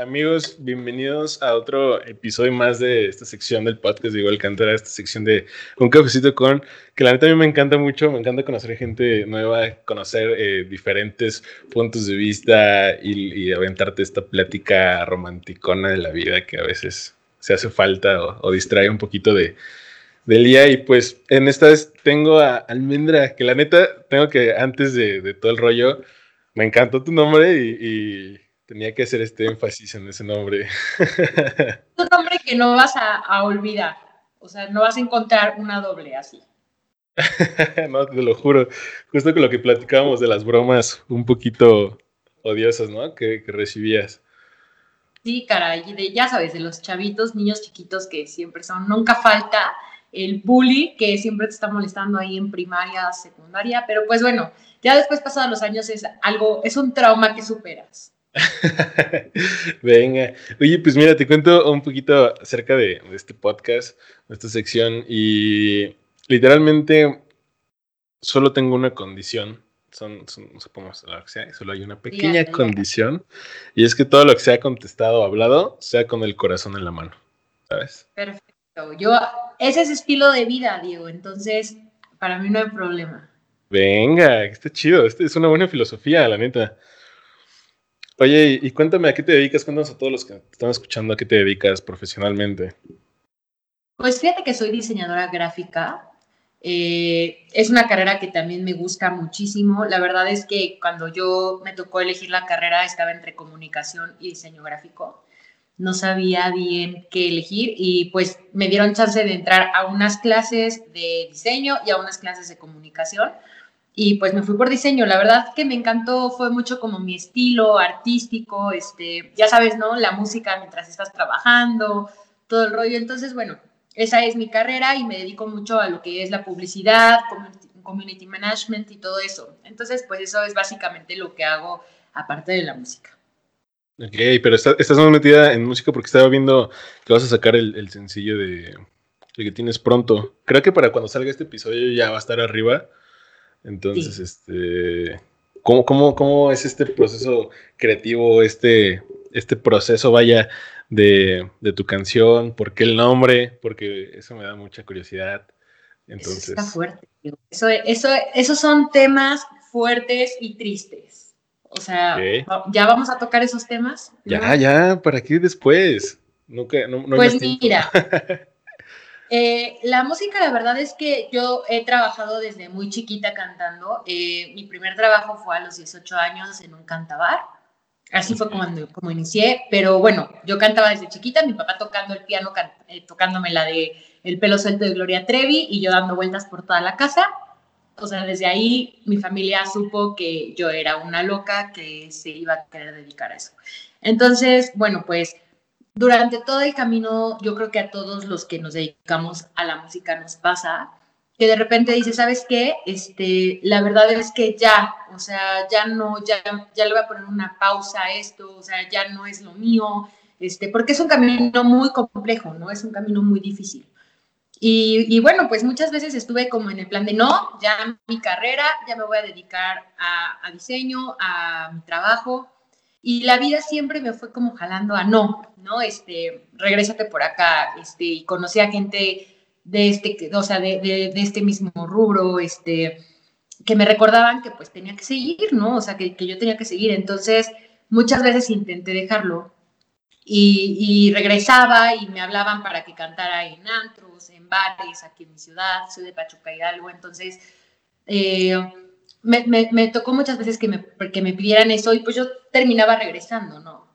Amigos, bienvenidos a otro episodio más de esta sección del podcast de Igual Cantera, esta sección de Un Cafecito con, que la neta a mí me encanta mucho, me encanta conocer gente nueva, conocer eh, diferentes puntos de vista y, aventarte esta plática romanticona de la vida que a veces se hace falta o, distrae un poquito de, del día. Y pues en esta vez tengo a Almendra, que la neta tengo que antes de, todo el rollo, me encantó tu nombre y Tenía que hacer este énfasis en ese nombre. un nombre que no vas a, olvidar. O sea, no vas a encontrar una doble así. no, te lo juro. Justo con lo que platicábamos de las bromas un poquito odiosas, ¿no? Que, recibías. Sí, caray, de, ya sabes, de los chavitos, niños chiquitos que siempre son, nunca falta el bully que siempre te está molestando ahí en primaria, secundaria, pero pues bueno, ya después pasados los años es algo, es un trauma que superas. Venga. Oye, pues mira, te cuento un poquito acerca de, este podcast, de esta sección, y literalmente solo tengo una condición. Son, son supongamos lo que sea, solo hay una pequeña condición, y es que todo lo que sea contestado o hablado sea con el corazón en la mano, ¿sabes? Perfecto. Yo, ese es estilo de vida, Diego, entonces para mí no hay problema. Venga, está chido, este es una buena filosofía, la neta. Oye, y cuéntame a qué te dedicas, cuéntanos a todos los que están escuchando a qué te dedicas profesionalmente. Pues fíjate que soy diseñadora gráfica. Eh, es una carrera que también me gusta muchísimo. La verdad es que cuando yo me tocó elegir la carrera estaba entre comunicación y diseño gráfico. No sabía bien qué elegir y pues me dieron chance de entrar a unas clases de diseño y a unas clases de comunicación y pues me fui por diseño. La verdad que me encantó, fue mucho como mi estilo artístico, este, ya sabes, ¿no? La música mientras estás trabajando, todo el rollo. Entonces, bueno, esa es mi carrera y me dedico mucho a lo que es la publicidad, community management y todo eso. Entonces, pues eso es básicamente lo que hago aparte de la música. Ok, pero estás muy metida en música porque estaba viendo que vas a sacar el, sencillo de, de que tienes pronto. Creo que para cuando salga este episodio ya va a estar arriba. Entonces, este, ¿cómo, cómo, cómo es este proceso creativo, este, este proceso, vaya, de, de, tu canción? ¿Por qué el nombre? Porque eso me da mucha curiosidad. Entonces... Eso está fuerte. Eso, eso, esos son temas fuertes y tristes. O sea, ¿ya vamos a tocar esos temas? Ya, ya, ¿para qué después? Nunca, no, no pues mira, Eh, la música, la verdad es que yo he trabajado desde muy chiquita cantando. Eh, mi primer trabajo fue a los 18 años en un cantabar. Así fue como, como inicié. Pero bueno, yo cantaba desde chiquita, mi papá tocando el piano, eh, tocándome la de El pelo suelto de Gloria Trevi y yo dando vueltas por toda la casa. O sea, desde ahí mi familia supo que yo era una loca que se iba a querer dedicar a eso. Entonces, bueno, pues durante todo el camino, yo creo que a todos los que nos dedicamos a la música nos pasa que de repente dices, ¿sabes qué? Este, la verdad es que ya, o sea, ya no, ya, ya le voy a poner una pausa a esto, o sea, ya no es lo mío, este, porque es un camino muy complejo, ¿no? Es un camino muy difícil. Y, y, bueno, pues muchas veces estuve como en el plan de no, ya mi carrera, ya me voy a dedicar a, a diseño, a mi trabajo, y la vida siempre me fue como jalando a no, ¿no? Este, regrésate por acá, este, y conocí a gente de este, o sea, de, de, este mismo rubro, este, que me recordaban que pues tenía que seguir, ¿no? O sea, que, que yo tenía que seguir. Entonces, muchas veces intenté dejarlo y, y, regresaba y me hablaban para que cantara en antros, en bares, aquí en mi ciudad, soy de Pachuca Hidalgo, entonces... Eh, me, tocó muchas veces que me, que me pidieran eso y pues yo terminaba regresando, ¿no?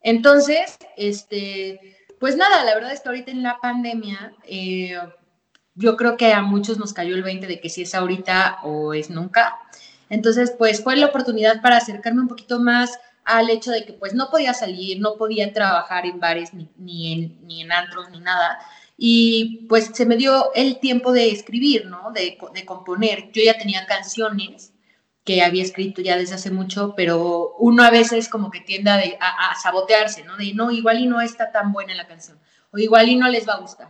Entonces, este, pues nada, la verdad es que ahorita en la pandemia, eh, yo creo que a muchos nos cayó el 20 de que si es ahorita o es nunca. Entonces, pues fue la oportunidad para acercarme un poquito más al hecho de que pues no podía salir, no podía trabajar en bares ni, ni, en, ni en antros ni nada. Y pues se me dio el tiempo de escribir, ¿no? De, de componer. Yo ya tenía canciones que había escrito ya desde hace mucho, pero uno a veces como que tiende a, sabotearse, ¿no? De no, igual y no está tan buena la canción, o igual y no les va a gustar.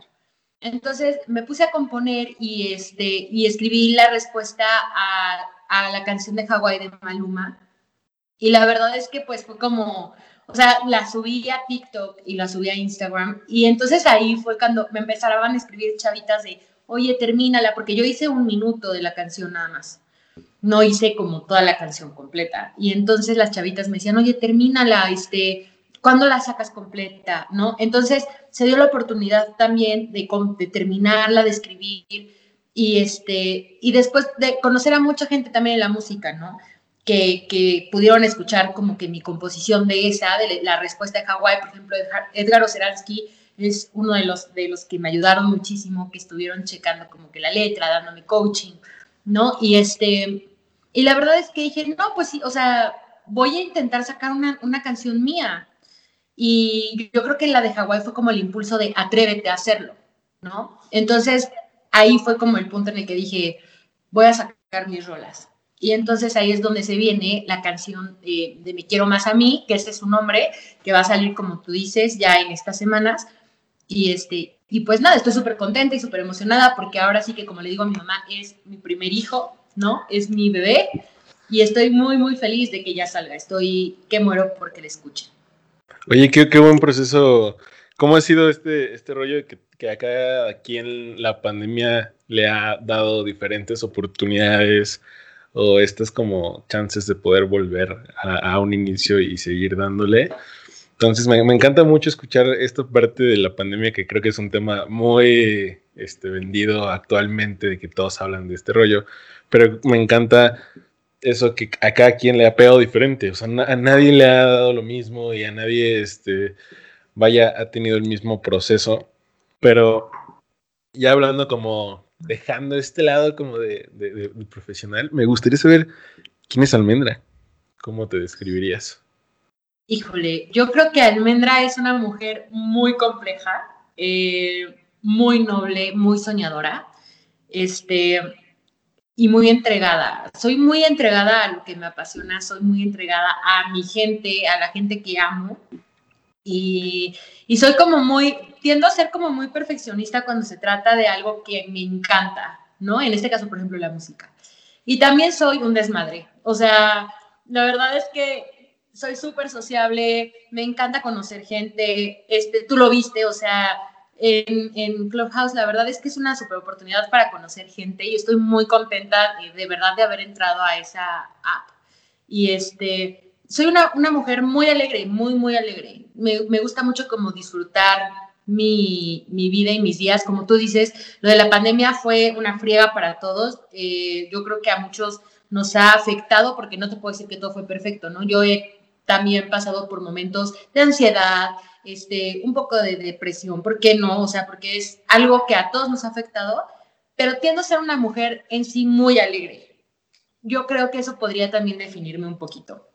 Entonces me puse a componer y, este, y escribí la respuesta a, a la canción de Hawái de Maluma. Y la verdad es que pues fue como o sea, la subí a TikTok y la subí a Instagram. Y entonces ahí fue cuando me empezaban a escribir chavitas de, oye, termínala, porque yo hice un minuto de la canción nada más. No hice como toda la canción completa. Y entonces las chavitas me decían, oye, termínala, este, ¿cuándo la sacas completa? ¿No? Entonces se dio la oportunidad también de, de terminarla, de escribir y este, y después de conocer a mucha gente también en la música, ¿no? Que, pudieron escuchar como que mi composición de esa, de la respuesta de Hawái, por ejemplo, Edgar Oceransky es uno de los, de los que me ayudaron muchísimo, que estuvieron checando como que la letra, dándome coaching, ¿no? Y este, y la verdad es que dije, no, pues sí, o sea, voy a intentar sacar una, una canción mía. Y yo creo que la de Hawái fue como el impulso de atrévete a hacerlo, ¿no? Entonces, ahí fue como el punto en el que dije, voy a sacar mis rolas. Y entonces ahí es donde se viene la canción de, Me Quiero Más a mí, que ese es su nombre, que va a salir, como tú dices, ya en estas semanas. Y, este, y pues nada, estoy súper contenta y súper emocionada porque ahora sí que, como le digo a mi mamá, es mi primer hijo, ¿no? Es mi bebé. Y estoy muy, muy feliz de que ya salga. Estoy que muero porque le escuche. Oye, qué, qué buen proceso. ¿Cómo ha sido este, este rollo que, que acá aquí en la pandemia le ha dado diferentes oportunidades? O estas como chances de poder volver a, un inicio y seguir dándole. Entonces me, encanta mucho escuchar esta parte de la pandemia que creo que es un tema muy este, vendido actualmente, de que todos hablan de este rollo, pero me encanta eso que a cada quien le ha pegado diferente, o sea, a nadie le ha dado lo mismo y a nadie, este, vaya, ha tenido el mismo proceso, pero ya hablando como dejando este lado como de, profesional, me gustaría saber quién es Almendra. ¿Cómo te describirías? Híjole, yo creo que Almendra es una mujer muy compleja, eh, muy noble, muy soñadora, este, y muy entregada. Soy muy entregada a lo que me apasiona, soy muy entregada a mi gente, a la gente que amo, y, y soy como muy, tiendo a ser como muy perfeccionista cuando se trata de algo que me encanta, ¿no? En este caso, por ejemplo, la música. Y también soy un desmadre. O sea, la verdad es que soy súper sociable, me encanta conocer gente, este, tú lo viste, o sea, en, en, Clubhouse la verdad es que es una super oportunidad para conocer gente y estoy muy contenta de, de verdad de haber entrado a esa app. Y este, soy una, una mujer muy alegre, muy, muy alegre. Me, me gusta mucho como disfrutar mi, vida y mis días. Como tú dices, lo de la pandemia fue una friega para todos. Eh, yo creo que a muchos nos ha afectado porque no te puedo decir que todo fue perfecto, ¿no? Yo he también pasado por momentos de ansiedad, este, un poco de depresión, ¿por qué no? O sea, porque es algo que a todos nos ha afectado, pero tiendo a ser una mujer en sí muy alegre. Yo creo que eso podría también definirme un poquito.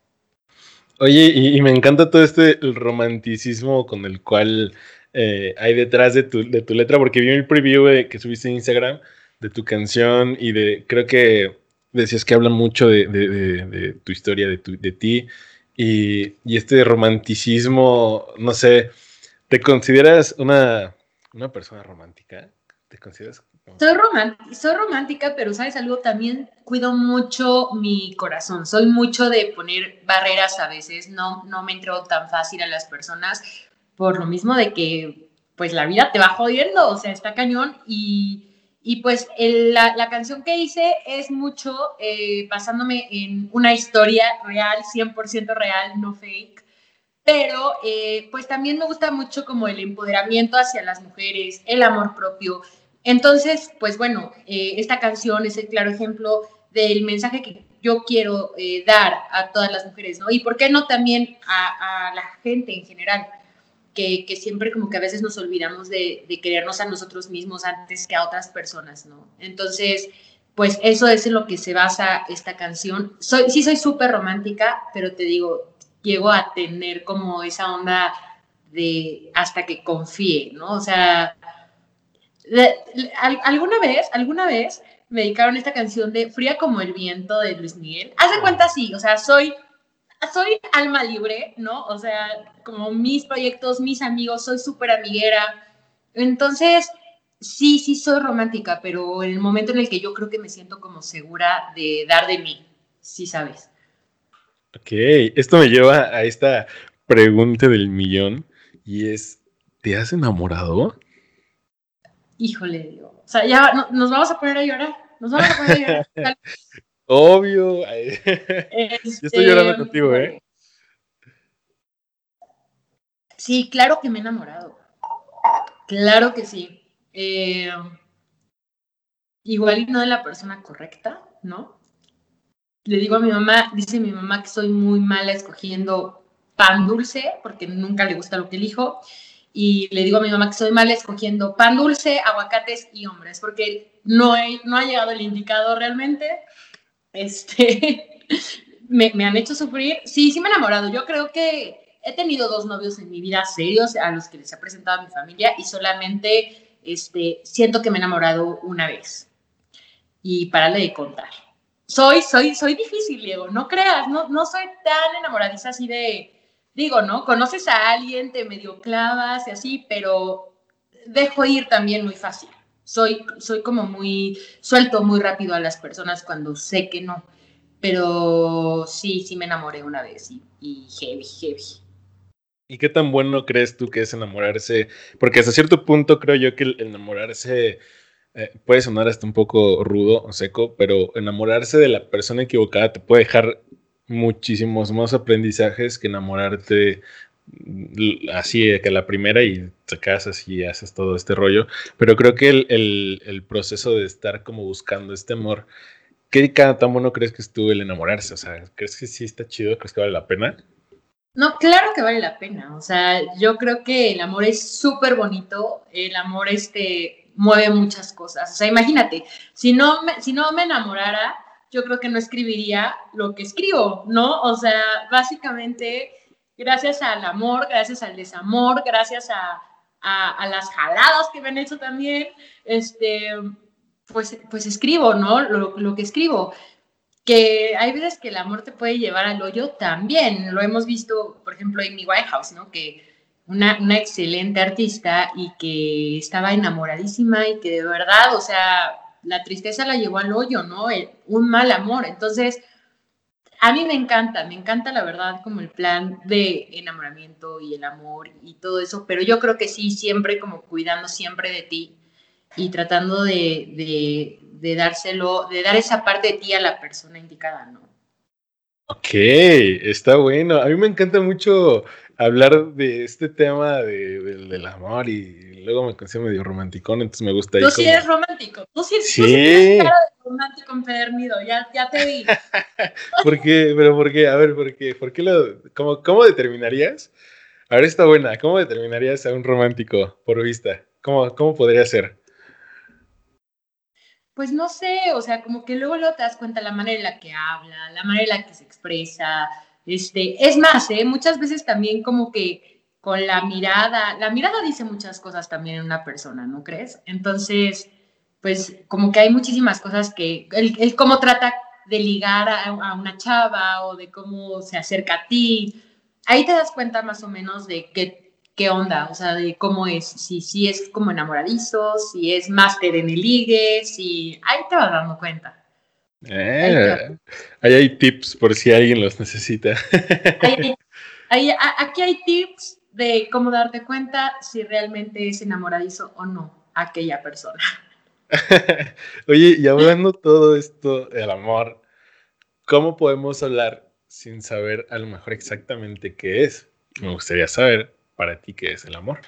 Oye, y, me encanta todo este romanticismo con el cual eh, hay detrás de tu, de tu, letra, porque vi el preview que subiste en Instagram de tu canción y de, creo que decías que hablan mucho de, de, tu historia, de, tu, de ti, y, y, este romanticismo, no sé, ¿te consideras una, una persona romántica? ¿Te consideras? Soy, soy romántica, pero sabes algo, también cuido mucho mi corazón. Soy mucho de poner barreras a veces, no, no me entro tan fácil a las personas por lo mismo de que pues la vida te va jodiendo, o sea, está cañón y, y pues la, la, canción que hice es mucho eh, basándome en una historia real, 100% real, no fake, pero eh, pues también me gusta mucho como el empoderamiento hacia las mujeres, el amor propio. Entonces, pues bueno, eh, esta canción es el claro ejemplo del mensaje que yo quiero dar a todas las mujeres, ¿no? Y por qué no también a, a la gente en general que, siempre como que a veces nos olvidamos de, querernos a nosotros mismos antes que a otras personas, ¿no? Entonces, pues eso es en lo que se basa esta canción. Soy, sí soy súper romántica, pero te digo, llego a tener como esa onda de hasta que confíe, ¿no? O sea, alguna vez, alguna vez me dedicaron esta canción de Fría como el viento de Luis Miguel. Haz de cuenta sí, o sea, soy soy alma libre, ¿no? O sea, como mis proyectos, mis amigos, soy súper amiguera. Entonces, sí, sí soy romántica, pero en el momento en el que yo creo que me siento como segura de dar de mí, sí sabes. Ok, esto me lleva a esta pregunta del millón y es, ¿te has enamorado? Híjole, digo. O sea, ya nos vamos a poner a llorar. Nos vamos a poner a llorar. Obvio. Yo estoy llorando este, contigo, ¿eh? Sí, claro que me he enamorado. Claro que sí. Eh, igual y no de la persona correcta, ¿no? Le digo a mi mamá, dice mi mamá que soy muy mala escogiendo pan dulce, porque nunca le gusta lo que elijo. Y le digo a mi mamá que soy mala escogiendo pan dulce, aguacates y hombres, porque no, no ha llegado el indicado realmente. Este, me, me han hecho sufrir. Sí, sí me he enamorado. Yo creo que he tenido dos novios en mi vida serios a los que les he presentado a mi familia y solamente este, siento que me he enamorado una vez. Y párale de contar. Soy, soy, soy difícil, Diego, no creas, no, no soy tan enamoradiza así de, digo, ¿no? Conoces a alguien, te medio clavas y así, pero dejo ir también muy fácil. Soy, soy como muy, suelto muy rápido a las personas cuando sé que no. Pero sí, sí me enamoré una vez y, heavy, heavy. ¿Y qué tan bueno crees tú que es enamorarse? Porque hasta cierto punto creo yo que el enamorarse eh, puede sonar hasta un poco rudo o seco, pero enamorarse de la persona equivocada te puede dejar muchísimos más aprendizajes que enamorarte mm, así que la primera y te casas y haces todo este rollo. Pero creo que el, el proceso de estar como buscando este amor, ¿qué tan bueno crees que estuvo el enamorarse? O sea, ¿crees que sí está chido? ¿Crees que vale la pena? No, claro que vale la pena. O sea, yo creo que el amor es súper bonito. El amor este, mueve muchas cosas. O sea, imagínate, si no, si no me enamorara, yo creo que no escribiría lo que escribo, ¿no? O sea, básicamente, gracias al amor, gracias al desamor, gracias a, las jaladas que me han hecho también, este, pues, pues escribo, ¿no? Lo, que escribo que hay veces que el amor te puede llevar al hoyo también. Lo hemos visto, por ejemplo, en mi Whitehouse, ¿no? Que una, una, excelente artista y que estaba enamoradísima y que de verdad, o sea, la tristeza la llevó al hoyo, ¿no? un mal amor. Entonces, a mí me encanta, me encanta la verdad como el plan de enamoramiento y el amor y todo eso, pero yo creo que sí, siempre como cuidando siempre de ti y tratando de, de, dárselo, de dar esa parte de ti a la persona indicada, ¿no? Ok, está bueno. A mí me encanta mucho hablar de este tema de, del amor y luego me considero medio romanticón, entonces me gusta. Tú sí eres romántico, tú sí, sí. Tú sí eres cara de romántico empedernido, ya, ya te vi. ¿Por qué? Pero ¿por qué? A ver, ¿por qué? ¿Por qué lo, cómo, cómo determinarías? A ver, está buena. ¿Cómo determinarías a un romántico por vista? ¿Cómo, cómo podría ser? pues no sé, o sea, como que luego, luego te das cuenta la manera en la que habla, la manera en la que se expresa. Este, es más, ¿eh? muchas veces también como que con la mirada, la mirada dice muchas cosas también en una persona, ¿no crees? Entonces, pues como que hay muchísimas cosas que, él, cómo trata de ligar a, a, una chava o de cómo se acerca a ti, ahí te das cuenta más o menos de que qué onda, o sea, de cómo es, si, si es como enamoradizo, si es máster en el ligue, si ahí te vas dando cuenta. Eh, ahí hay tips por si alguien los necesita. aquí hay tips de cómo darte cuenta si realmente es enamoradizo o no aquella persona. Oye, y hablando todo esto del amor, ¿cómo podemos hablar sin saber a lo mejor exactamente qué es? Me gustaría saber para ti qué es el amor?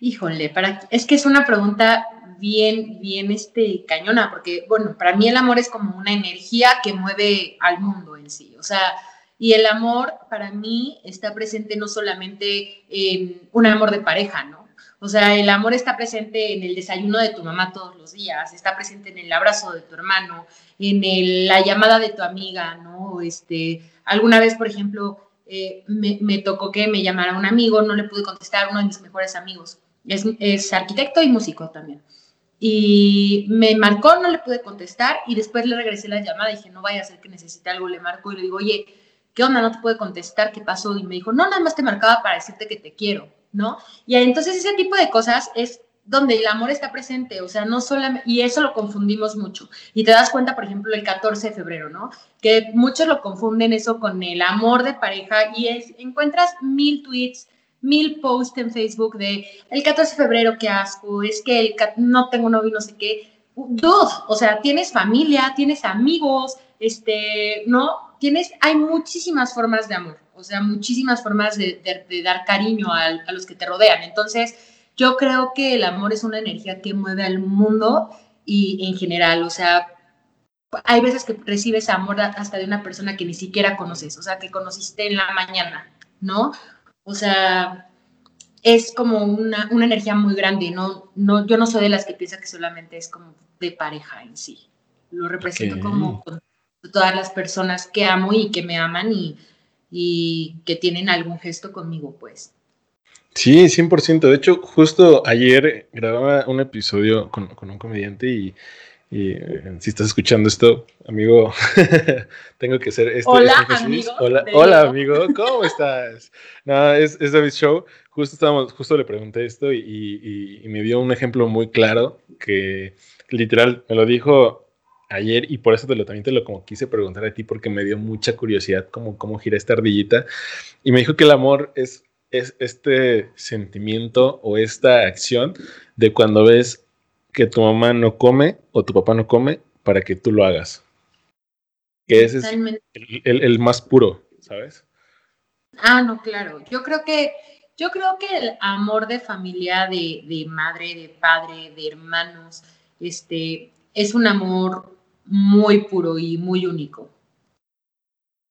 Híjole, para, es que es una pregunta bien, bien este, cañona, porque, bueno, para mí el amor es como una energía que mueve al mundo en sí, o sea, y el amor para mí está presente no solamente en un amor de pareja, ¿no? O sea, el amor está presente en el desayuno de tu mamá todos los días, está presente en el abrazo de tu hermano, en la llamada de tu amiga, ¿no? Este, alguna vez, por ejemplo, eh, me, tocó que me llamara un amigo, no le pude contestar, uno de mis mejores amigos. Es, arquitecto y músico también. Y me marcó, no le pude contestar y después le regresé la llamada. Dije, no vaya a ser que necesite algo. Le marco y le digo, oye, ¿qué onda? No te pude contestar, ¿qué pasó? Y me dijo, no, nada más te marcaba para decirte que te quiero, ¿no? Y entonces ese tipo de cosas es donde el amor está presente, o sea, no solamente, y eso lo confundimos mucho. Y te das cuenta, por ejemplo, el 14 de febrero, ¿no? Que muchos lo confunden eso con el amor de pareja y encuentras mil tweets, mil posts en Facebook de el 14 de febrero, qué asco, es que el, no tengo novio, no sé qué. Dude, o sea, tienes familia, tienes amigos, este, ¿no? Tienes, hay muchísimas formas de amor, o sea, muchísimas formas de, dar cariño a, a los que te rodean. Entonces, yo creo que el amor es una energía que mueve al mundo y en general, o sea, hay veces que recibes amor hasta de una persona que ni siquiera conoces, o sea, que conociste en la mañana, ¿no? O sea, es como una, energía muy grande, ¿no? no Yo no soy de las que piensa que solamente es como de pareja en sí. Lo represento como todas las personas que amo y que me aman y, y que tienen algún gesto conmigo, pues. Sí, 100%. De hecho, justo ayer grababa un episodio con, un comediante y, eh, si estás escuchando esto, amigo, tengo que ser este. Hola, amigo. Hola, amigo, ¿cómo estás? No, es, es, David Show. Justo, estábamos, justo le pregunté esto y, me dio un ejemplo muy claro que literal me lo dijo ayer y por eso te lo, también te lo como quise preguntar a ti porque me dio mucha curiosidad cómo, cómo gira esta ardillita y me dijo que el amor es es este sentimiento o esta acción de cuando ves que tu mamá no come o tu papá no come para que tú lo hagas. Que ese es el, más puro, ¿sabes? Ah, no, claro. Yo creo que, yo creo que el amor de familia, de, de madre, de padre, de hermanos, este, es un amor muy puro y muy único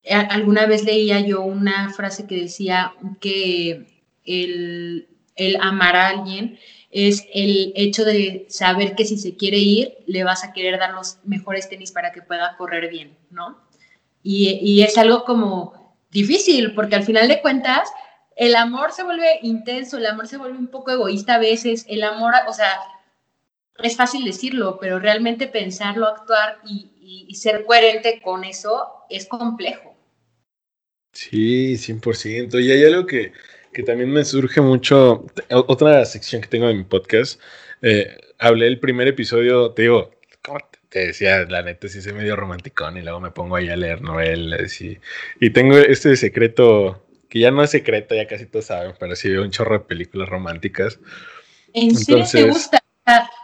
alguna vez leía yo una frase que decía que el, amar a alguien es el hecho de saber que si se quiere ir, le vas a querer dar los mejores tenis para que pueda correr bien, ¿no? Y, y es algo como difícil, porque al final de cuentas, el amor se vuelve intenso, el amor se vuelve un poco egoísta a veces, el amor, o sea, es fácil decirlo, pero realmente pensarlo, actuar y, y ser coherente con eso es complejo. Sí, 100%. Y hay algo que, también me surge mucho, otra sección que tengo en mi podcast, eh, hablé el primer episodio, te digo, ¿cómo te decía? La neta sí soy medio romanticón y luego me pongo ahí a leer novelas y, y tengo este secreto, que ya no es secreto, ya casi todos saben, pero sí veo un chorro de películas románticas. ¿En serio te gusta?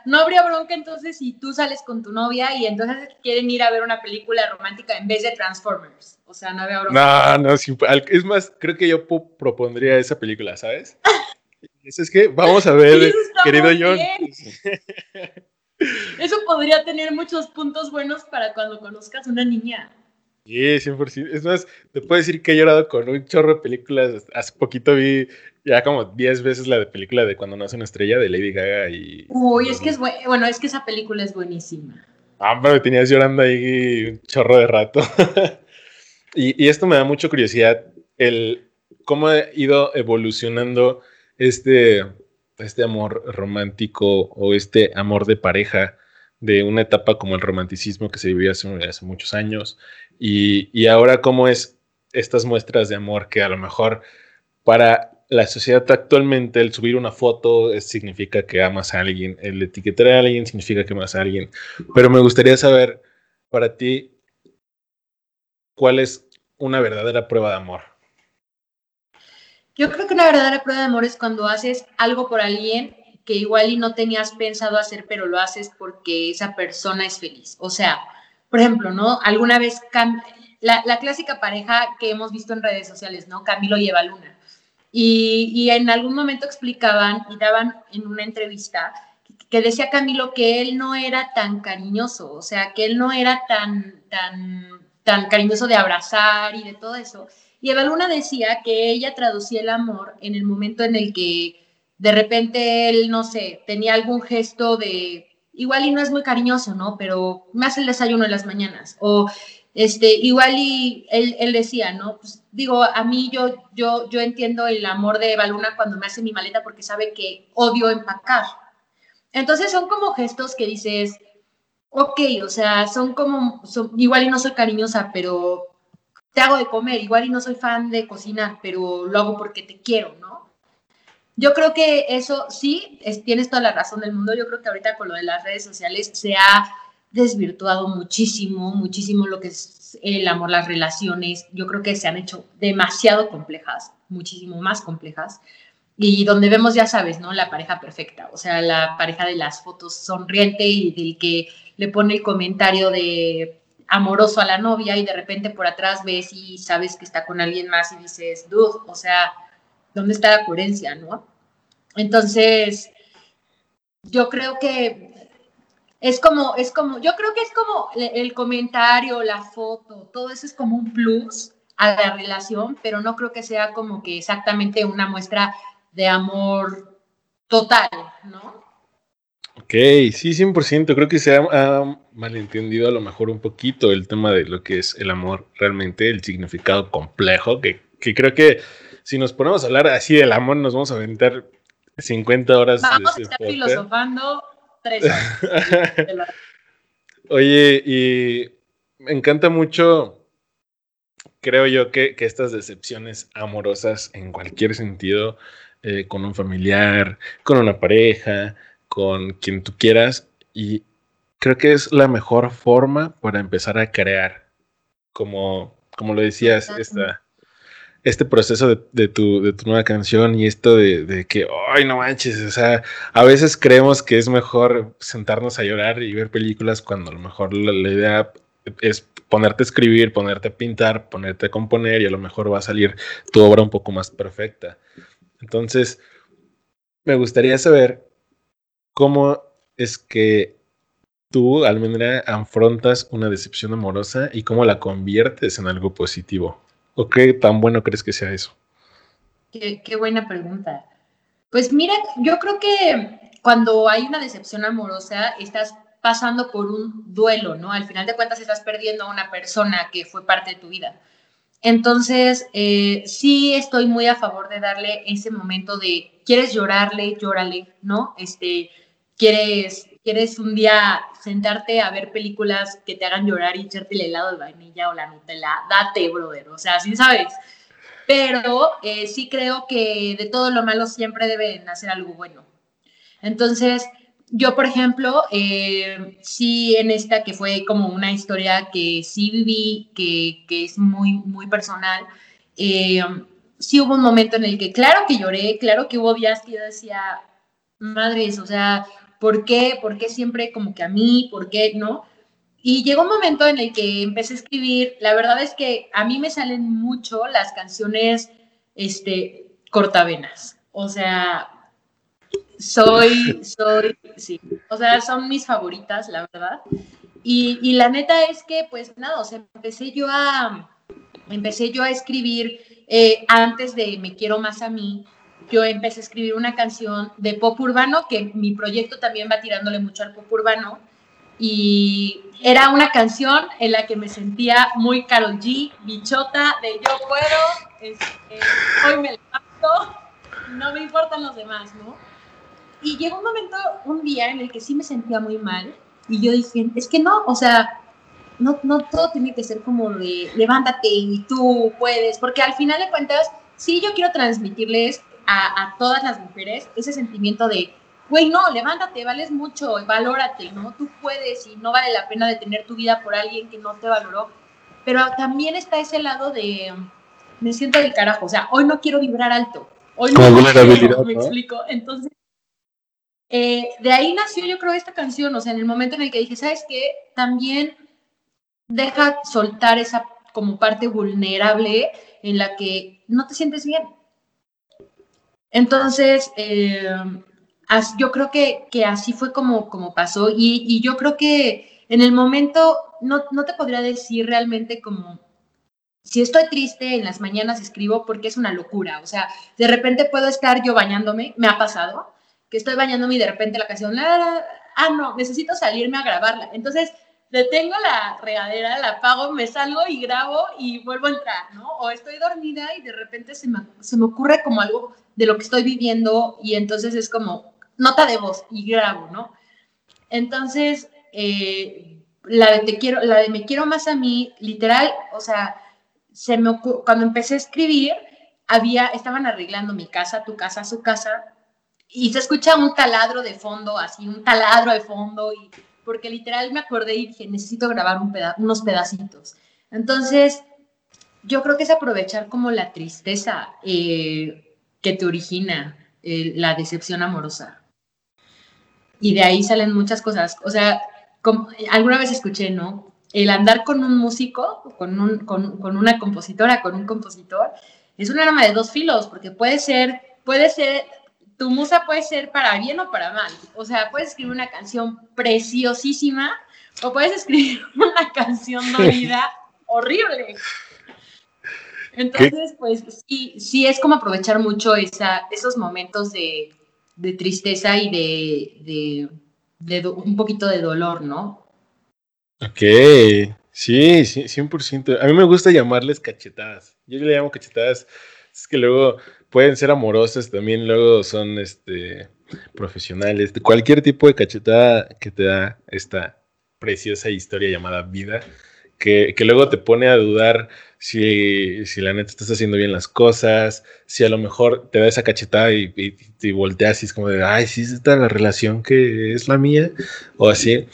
No habría bronca entonces si tú sales con tu novia y entonces quieren ir a ver una película romántica en vez de Transformers. O sea, no habría bronca. No, no, es más, creo que yo propondría esa película, ¿sabes? Eso es que vamos a ver, querido John. Eso podría tener muchos puntos buenos para cuando conozcas una niña. Sí, 100%. Es más, te puedo decir que he llorado con un chorro de películas. Hace poquito vi ya como 10 veces la de película de Cuando nace una estrella de Lady Gaga y... Uy, es que es bueno, es que esa película es buenísima. Ah, pero me tenías llorando ahí un chorro de rato. y, y, esto me da mucha curiosidad, el cómo ha ido evolucionando este, este amor romántico o este amor de pareja de una etapa como el romanticismo que se hace, hace muchos años y, y ahora cómo es estas muestras de amor que a lo mejor para la sociedad actualmente el subir una foto significa que amas a alguien, el etiquetar a alguien significa que amas a alguien, pero me gustaría saber para ti cuál es una verdadera prueba de amor. Yo creo que una verdadera prueba de amor es cuando haces algo por alguien que igual y no tenías pensado hacer, pero lo haces porque esa persona es feliz. O sea, por ejemplo, ¿no? Alguna vez la, la clásica pareja que hemos visto en redes sociales, ¿no? Camilo lleva Luna y, en algún momento explicaban y daban en una entrevista que decía Camilo que él no era tan cariñoso, o sea, que él no era tan, tan, tan cariñoso de abrazar y de todo eso. Y Eva Luna decía que ella traducía el amor en el momento en el que de repente él, no sé, tenía algún gesto de, igual y no es muy cariñoso, ¿no? Pero me hace el desayuno en las mañanas. O este, igual y él, decía, ¿no? Pues digo, a mí yo, yo, yo entiendo el amor de Baluna cuando me hace mi maleta porque sabe que odio empacar. Entonces son como gestos que dices, ok, o sea, son como, igual y no soy cariñosa, pero te hago de comer, igual y no soy fan de cocinar, pero lo hago porque te quiero, ¿no? Yo creo que eso sí, tienes toda la razón del mundo. Yo creo que ahorita con lo de las redes sociales se ha desvirtuado muchísimo, muchísimo lo que es el amor, las relaciones. Yo creo que se han hecho demasiado complejas, muchísimo más complejas. Y donde vemos, ya sabes, ¿no? La pareja perfecta, o sea, la pareja de las fotos sonriente y del que le pone el comentario de amoroso a la novia y de repente por atrás ves y sabes que está con alguien más y dices, dude, o sea, ¿dónde está la coherencia, no? Entonces, yo creo que es como, es como, yo creo que es como el comentario, la foto, todo eso es como un plus a la relación, pero no creo que sea como que exactamente una muestra de amor total, ¿no? Ok, sí, 100%. Creo que se ha, malentendido a lo mejor un poquito el tema de lo que es el amor realmente, el significado complejo, que, que creo que si nos ponemos a hablar así del amor, nos vamos a aventar 50 horas. Vamos a estar filosofando tres horas. Oye, y me encanta mucho, creo yo, que, que estas decepciones amorosas en cualquier sentido, eh, con un familiar, con una pareja, con quien tú quieras, y creo que es la mejor forma para empezar a crear, como, como lo decías, esta este proceso de, tu, nueva canción y esto de, que, ay, no manches, o sea, a veces creemos que es mejor sentarnos a llorar y ver películas cuando a lo mejor la, idea es ponerte a escribir, ponerte a pintar, ponerte a componer y a lo mejor va a salir tu obra un poco más perfecta. Entonces, me gustaría saber cómo es que tú, Almendra, afrontas una decepción amorosa y cómo la conviertes en algo positivo. ¿O qué tan bueno crees que sea eso? Qué, buena pregunta. Pues mira, yo creo que cuando hay una decepción amorosa, estás pasando por un duelo, ¿no? Al final de cuentas estás perdiendo a una persona que fue parte de tu vida. Entonces, eh, sí estoy muy a favor de darle ese momento de, quieres llorarle, llórale, ¿no? Este, quieres, quieres un día sentarte a ver películas que te hagan llorar y echarte el helado de vainilla o la Nutella, date, brother, o sea, sí sabes. Pero eh, sí creo que de todo lo malo siempre debe nacer algo bueno. Entonces, yo, por ejemplo, eh, sí en esta que fue como una historia que sí viví, que, que es muy, muy personal, eh, sí hubo un momento en el que, claro que lloré, claro que hubo días que yo decía, madres, o sea, ¿Por qué? ¿Por qué siempre como que a mí? ¿Por qué no? Y llegó un momento en el que empecé a escribir. La verdad es que a mí me salen mucho las canciones este, cortavenas. O sea, soy, soy, sí. O sea, son mis favoritas, la verdad. Y, y, la neta es que, pues nada, o sea, empecé yo a, empecé yo a escribir eh, antes de Me Quiero Más a mí yo empecé a escribir una canción de pop urbano, que mi proyecto también va tirándole mucho al pop urbano. Y era una canción en la que me sentía muy Carol G, bichota, de yo puedo, este, hoy me levanto, no me importan los demás, ¿no? Y llegó un momento, un día en el que sí me sentía muy mal y yo dije, es que no, o sea, no, no todo tiene que ser como de levántate y tú puedes, porque al final de cuentas, sí yo quiero transmitirles a, todas las mujeres ese sentimiento de, güey, no, levántate, vales mucho, valórate, ¿no? Tú puedes y no vale la pena detener tu vida por alguien que no te valoró. Pero también está ese lado de, me siento del carajo, o sea, hoy no quiero vibrar alto. Hoy no quiero, me explico. Entonces, eh, de ahí nació yo creo esta canción, o sea, en el momento en el que dije, ¿sabes qué? También deja soltar esa como parte vulnerable en la que no te sientes bien, entonces, eh, yo creo que, así fue como, pasó y, yo creo que en el momento no, te podría decir realmente como, si estoy triste en las mañanas escribo porque es una locura, o sea, de repente puedo estar yo bañándome, me ha pasado, que estoy bañándome y de repente la canción, ah, no, necesito salirme a grabarla. Entonces, detengo la regadera, la apago, me salgo y grabo y vuelvo a entrar, ¿no? O estoy dormida y de repente se me ocurre como algo de lo que estoy viviendo y entonces es como nota de voz y grabo, ¿no? Entonces, eh, la de te quiero, la de me quiero más a mí, literal, o sea, se me cuando empecé a escribir, había, estaban arreglando mi casa, tu casa, su casa, y se escucha un taladro de fondo, así, un taladro de fondo, y, porque literal me acordé y dije, necesito grabar un unos pedacitos. Entonces, yo creo que es aprovechar como la tristeza eh, que te origina eh, la decepción amorosa. Y de ahí salen muchas cosas. O sea, como, alguna vez escuché, ¿no? El andar con un músico, con, un, con, con una compositora, con un compositor, es un arma de dos filos, porque puede ser, puede ser, tu musa puede ser para bien o para mal. O sea, puedes escribir una canción preciosísima o puedes escribir una canción dolida horrible. Entonces, pues sí, sí es como aprovechar mucho esa, esos momentos de, tristeza y de, de, un poquito de dolor, ¿no? Ok, sí, sí, 100%. A mí me gusta llamarles cachetadas. Yo le llamo cachetadas. Es que luego pueden ser amorosas, también luego son este, profesionales. Cualquier tipo de cachetada que te da esta preciosa historia llamada vida, que, que luego te pone a dudar si, si la neta estás haciendo bien las cosas, si a lo mejor te da esa cachetada y, y, volteas y es como de, ay, sí, es esta la relación que es la mía, o así.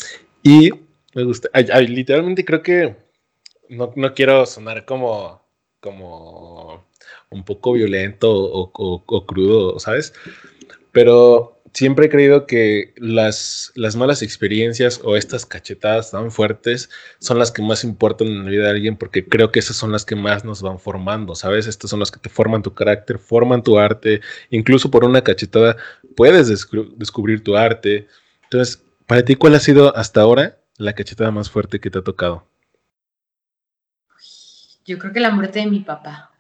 Y me gusta, literalmente creo que no, quiero sonar como, como un poco violento o, o crudo, ¿sabes? Pero siempre he creído que las, las malas experiencias o estas cachetadas tan fuertes son las que más importan en la vida de alguien porque creo que esas son las que más nos van formando, ¿sabes? Estas son las que te forman tu carácter, forman tu arte, incluso por una cachetada puedes descubrir tu arte. Entonces, para ti, ¿cuál ha sido hasta ahora la cachetada más fuerte que te ha tocado? Yo creo que la muerte de mi papá.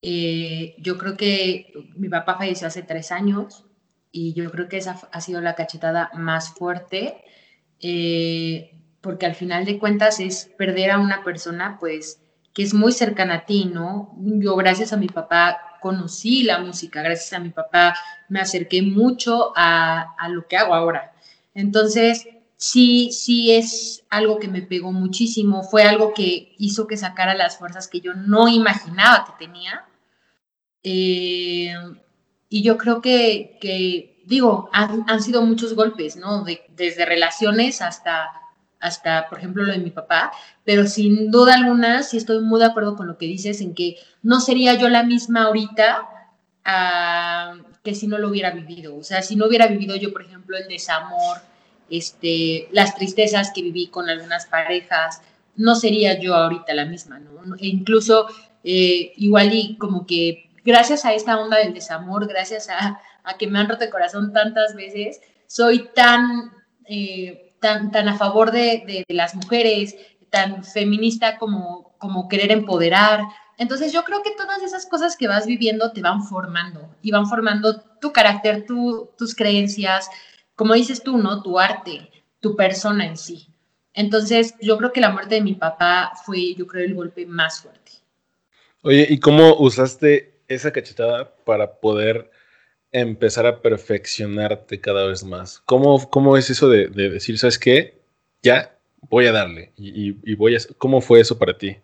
Eh, yo creo que mi papá falleció hace tres años y yo creo que esa ha sido la cachetada más fuerte, eh, porque al final de cuentas es perder a una persona, pues, que es muy cercana a ti, ¿no? Yo gracias a mi papá conocí la música, gracias a mi papá me acerqué mucho a, a lo que hago ahora. Entonces, sí, sí es algo que me pegó muchísimo, fue algo que hizo que sacara las fuerzas que yo no imaginaba que tenía. Eh, y yo creo que, digo, han, sido muchos golpes, ¿no? desde relaciones hasta, hasta, por ejemplo, lo de mi papá, pero sin duda alguna, sí estoy muy de acuerdo con lo que dices en que no sería yo la misma ahorita ah, que si no lo hubiera vivido. O sea, si no hubiera vivido yo, por ejemplo, el desamor, este, las tristezas que viví con algunas parejas, no sería yo ahorita la misma, ¿no? E incluso eh, igual y como que gracias a esta onda del desamor, gracias a, que me han roto el corazón tantas veces, soy tan, eh, tan, tan a favor de, las mujeres, tan feminista como, como querer empoderar. Entonces yo creo que todas esas cosas que vas viviendo te van formando y van formando tu carácter, tus creencias, como dices tú, ¿no? Tu arte, tu persona en sí. Entonces yo creo que la muerte de mi papá fue, yo creo, el golpe más fuerte. Oye, ¿y cómo usaste esa cachetada para poder empezar a perfeccionarte cada vez más? ¿Cómo, cómo es eso de, decir, sabes qué? Ya voy a darle y, voy a... ¿Cómo fue eso para ti?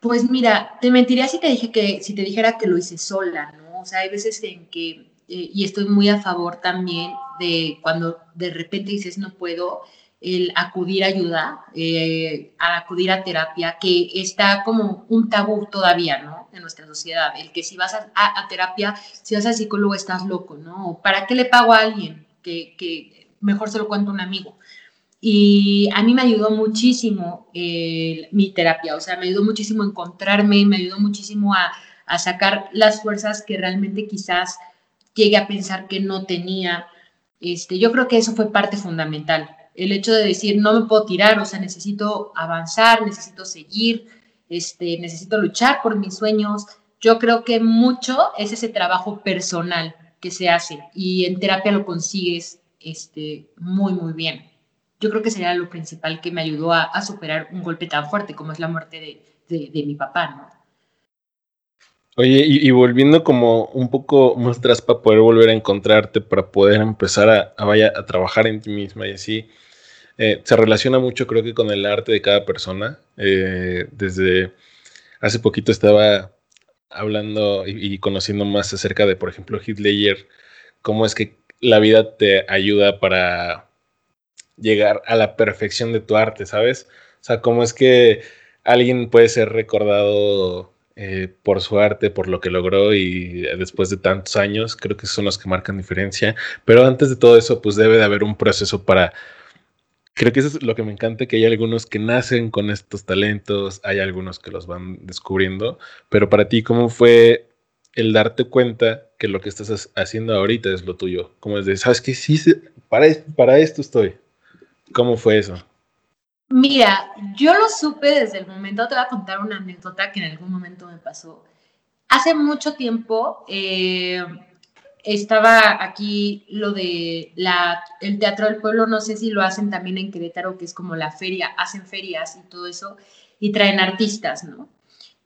Pues mira, te mentiría si te dije que, si te dijera que lo hice sola, ¿no? O sea, hay veces en que, eh, y estoy muy a favor también de cuando de repente dices no puedo, el acudir a ayuda, eh, a acudir a terapia, que está como un tabú todavía, ¿no? En nuestra sociedad. El que si vas a, terapia, si vas al psicólogo, estás loco, ¿no? ¿Para qué le pago a alguien? Que, mejor se lo cuento a un amigo. Y a mí me ayudó muchísimo mi terapia, o sea, me ayudó muchísimo a encontrarme, me ayudó muchísimo a, a sacar las fuerzas que realmente quizás llegué a pensar que no tenía. Este, yo creo que eso fue parte fundamental el hecho de decir, no me puedo tirar, o sea, necesito avanzar, necesito seguir, este, necesito luchar por mis sueños. Yo creo que mucho es ese trabajo personal que se hace y en terapia lo consigues este, muy, muy bien. Yo creo que sería lo principal que me ayudó a, superar un golpe tan fuerte como es la muerte de, mi papá, ¿no? Oye, y, volviendo como un poco más atrás para poder volver a encontrarte, para poder empezar a, vaya, a trabajar en ti misma y así, eh, se relaciona mucho creo que con el arte de cada persona. Eh, desde hace poquito estaba hablando y, conociendo más acerca de, por ejemplo, Hitler, cómo es que la vida te ayuda para llegar a la perfección de tu arte, ¿sabes? O sea, cómo es que alguien puede ser recordado eh, por su arte, por lo que logró y después de tantos años, creo que son los que marcan diferencia. Pero antes de todo eso, pues debe de haber un proceso para... Creo que eso es lo que me encanta, que hay algunos que nacen con estos talentos, hay algunos que los van descubriendo, pero para ti, ¿cómo fue el darte cuenta que lo que estás haciendo ahorita es lo tuyo? Como es de, ¿sabes qué? Sí, para, para esto estoy. ¿Cómo fue eso? Mira, yo lo supe desde el momento, te voy a contar una anécdota que en algún momento me pasó. Hace mucho tiempo eh, estaba aquí lo de la, el Teatro del Pueblo, no sé si lo hacen también en Querétaro, que es como la feria, hacen ferias y todo eso, y traen artistas, ¿no?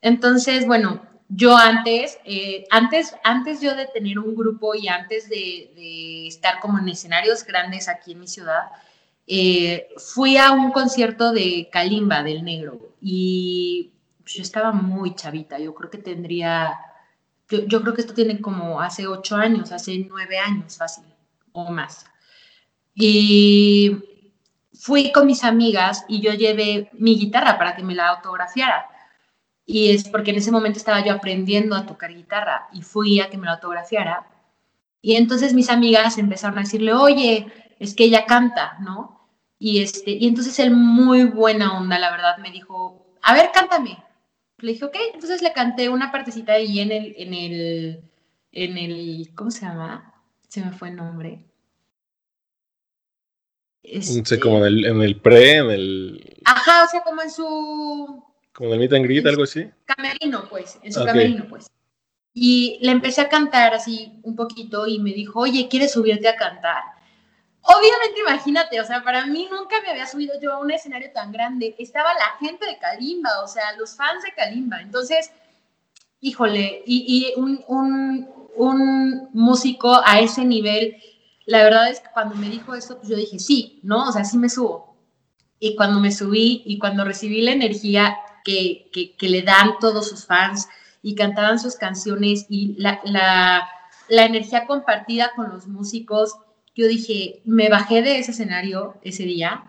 Entonces, bueno, yo antes, eh, antes, antes yo de tener un grupo y antes de, de estar como en escenarios grandes aquí en mi ciudad, eh, fui a un concierto de Kalimba del Negro y yo estaba muy chavita, yo creo que tendría, yo, creo que esto tiene como hace ocho años, hace nueve años fácil o más. Y fui con mis amigas y yo llevé mi guitarra para que me la autografiara. Y es porque en ese momento estaba yo aprendiendo a tocar guitarra y fui a que me la autografiara. Y entonces mis amigas empezaron a decirle, oye, es que ella canta, ¿no? Y, este, y entonces él, muy buena onda, la verdad, me dijo, a ver, cántame. Le dije, ok, entonces le canté una partecita ahí en el, en el, en el, ¿cómo se llama? Se me fue el nombre. Este... como en el, en el pre, en el... Ajá, o sea, como en su... Como en el meet and greet, algo así. Camerino, pues, en su camerino, pues. Y le empecé a cantar así un poquito y me dijo, oye, ¿quieres subirte a cantar? Obviamente, imagínate, o sea, para mí nunca me había subido yo a un escenario tan grande. Estaba la gente de Kalimba, o sea, los fans de Kalimba. Entonces, híjole, y, un, un, músico a ese nivel, la verdad es que cuando me dijo esto, pues yo dije, sí, ¿no? O sea, sí me subo. Y cuando me subí y cuando recibí la energía que, que, le dan todos sus fans y cantaban sus canciones y la, la, la energía compartida con los músicos, yo dije, me bajé de ese escenario ese día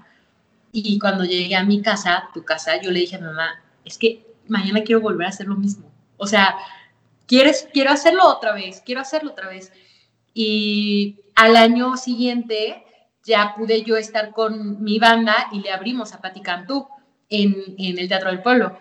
y cuando llegué a mi casa, tu casa, yo le dije a mamá, es que mañana quiero volver a hacer lo mismo. O sea, ¿quieres, quiero hacerlo otra vez, quiero hacerlo otra vez. Y al año siguiente ya pude yo estar con mi banda y le abrimos a Pati Cantú en, en el Teatro del Pueblo.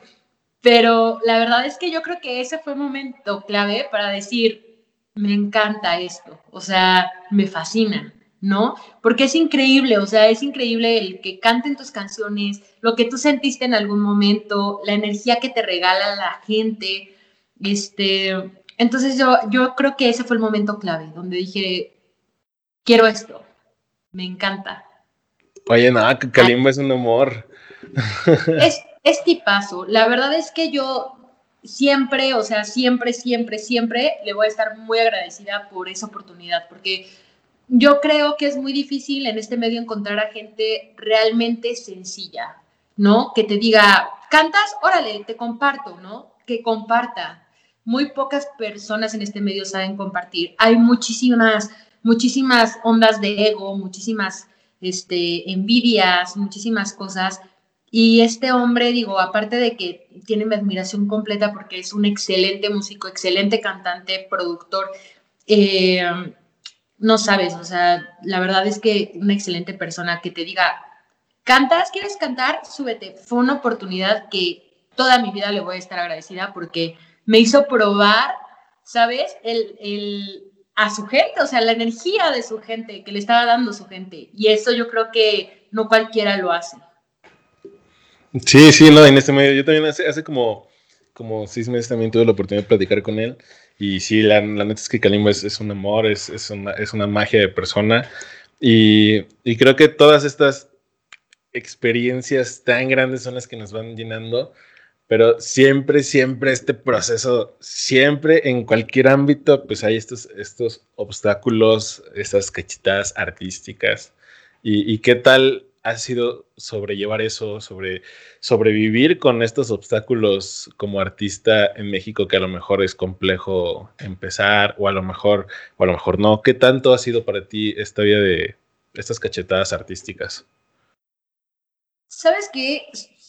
Pero la verdad es que yo creo que ese fue un momento clave para decir, me encanta esto, o sea, me fascina, ¿no? Porque es increíble, o sea, es increíble el que canten tus canciones, lo que tú sentiste en algún momento, la energía que te regala la gente, este, entonces yo, yo creo que ese fue el momento clave, donde dije, quiero esto, me encanta. Oye, nada, Kalimba es un amor. Es, es tipazo, la verdad es que yo siempre, o sea, siempre, siempre, siempre le voy a estar muy agradecida por esa oportunidad, porque yo creo que es muy difícil en este medio encontrar a gente realmente sencilla, ¿no? Que te diga, cantas, órale, te comparto, ¿no? Que comparta. Muy pocas personas en este medio saben compartir. Hay muchísimas, muchísimas ondas de ego, muchísimas este, envidias, muchísimas cosas y este hombre, digo, aparte de que tiene mi admiración completa porque es un excelente músico, excelente cantante, productor, eh, no sabes, o sea, la verdad es que una excelente persona que te diga, ¿cantas? ¿Quieres cantar? Súbete. Fue una oportunidad que toda mi vida le voy a estar agradecida porque me hizo probar, ¿sabes? El, el, a su gente, o sea, la energía de su gente, que le estaba dando su gente. Y eso yo creo que no cualquiera lo hace. Sí, sí, no, en este medio. Yo también hace, hace como, como seis meses también tuve la oportunidad de platicar con él. Y sí, la, la neta es que Kalimba es, un amor, es, es, una, es una magia de persona. Y, y creo que todas estas experiencias tan grandes son las que nos van llenando, pero siempre, siempre este proceso, siempre en cualquier ámbito, pues hay estos, estos obstáculos, estas cachetadas artísticas. Y, qué tal ha sido sobrellevar eso, sobre sobrevivir con estos obstáculos como artista en México que a lo mejor es complejo empezar o a lo mejor o a lo mejor no. ¿Qué tanto ha sido para ti esta vida de estas cachetadas artísticas? Sabes qué?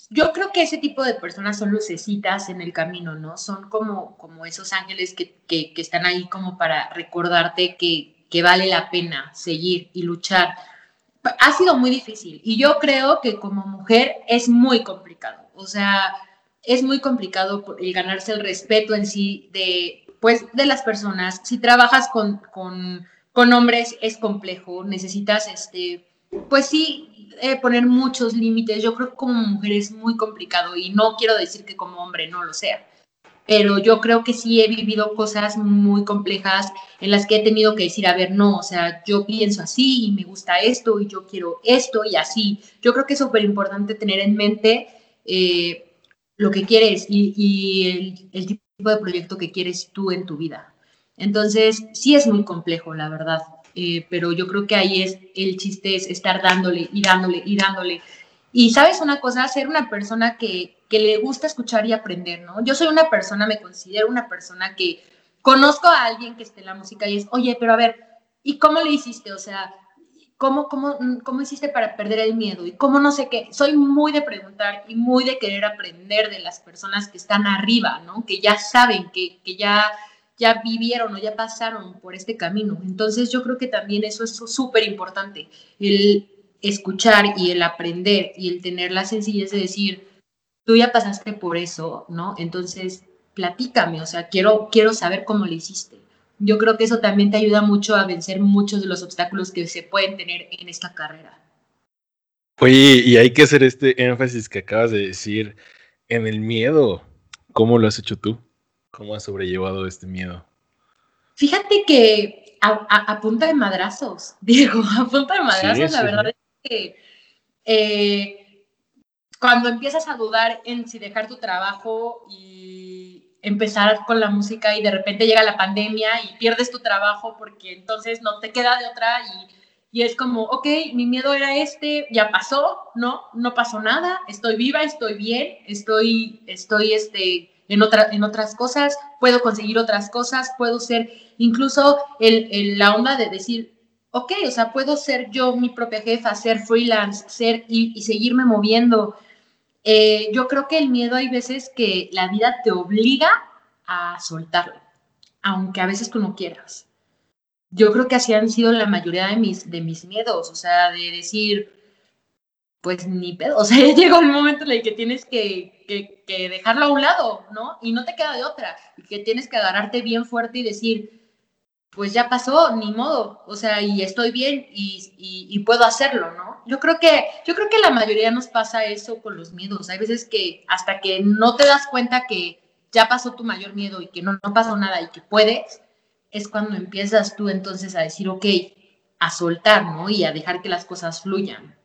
yo creo que ese tipo de personas son lucecitas en el camino, ¿no? Son como, como esos ángeles que, que, que están ahí como para recordarte que, que vale la pena seguir y luchar ha sido muy difícil y yo creo que como mujer es muy complicado. O sea, es muy complicado el ganarse el respeto en sí de, pues, de las personas. Si trabajas con, con, con hombres es complejo, necesitas, este, pues sí, eh, poner muchos límites. Yo creo que como mujer es muy complicado y no quiero decir que como hombre no lo sea pero yo creo que sí he vivido cosas muy complejas en las que he tenido que decir, a ver, no, o sea, yo pienso así y me gusta esto y yo quiero esto y así. Yo creo que es súper importante tener en mente eh, lo que quieres y, el, tipo de proyecto que quieres tú en tu vida. Entonces, sí es muy complejo, la verdad, eh, pero yo creo que ahí es el chiste, es estar dándole y dándole y dándole. Y sabes una cosa, ser una persona que, que le gusta escuchar y aprender, ¿no? Yo soy una persona, me considero una persona que conozco a alguien que esté en la música y es, oye, pero a ver, ¿y cómo le hiciste? O sea, ¿cómo, cómo, cómo hiciste para perder el miedo? Y cómo no sé qué. Soy muy de preguntar y muy de querer aprender de las personas que están arriba, ¿no? Que ya saben, que, que ya, ya vivieron o ya pasaron por este camino. Entonces yo creo que también eso es súper importante, el escuchar y el aprender y el tener la sencillez de decir, tú ya pasaste por eso, ¿no? Entonces, platícame, o sea, quiero, quiero saber cómo lo hiciste. Yo creo que eso también te ayuda mucho a vencer muchos de los obstáculos que se pueden tener en esta carrera. Oye, y hay que hacer este énfasis que acabas de decir en el miedo. ¿Cómo lo has hecho tú? ¿Cómo has sobrellevado este miedo? Fíjate que a, punta de madrazos, Diego, a punta de madrazos, la verdad es que eh, cuando empiezas a dudar en si dejar tu trabajo y empezar con la música y de repente llega la pandemia y pierdes tu trabajo porque entonces no te queda de otra y, y es como, ok, mi miedo era este, ya pasó, ¿no? No pasó nada, estoy viva, estoy bien, estoy, estoy este, en, otra, en otras cosas, puedo conseguir otras cosas, puedo ser incluso el, la onda de decir, ok, o sea, puedo ser yo mi propia jefa, ser freelance, ser y, y seguirme moviendo. Eh, yo creo que el miedo hay veces que la vida te obliga a soltarlo, aunque a veces tú no quieras. Yo creo que así han sido la mayoría de mis, de mis miedos, o sea, de decir, pues ni pedo, o sea, llega un momento en el que tienes que, que, que dejarlo a un lado, ¿no? Y no te queda de otra, y que tienes que agarrarte bien fuerte y decir, pues ya pasó, ni modo, o sea, y estoy bien y, puedo hacerlo, ¿no? Yo creo que, yo creo que la mayoría nos pasa eso con los miedos. Hay veces que hasta que no te das cuenta que ya pasó tu mayor miedo y que no, no pasó nada y que puedes, es cuando empiezas tú entonces a decir, ok, a soltar, ¿no? Y a dejar que las cosas fluyan.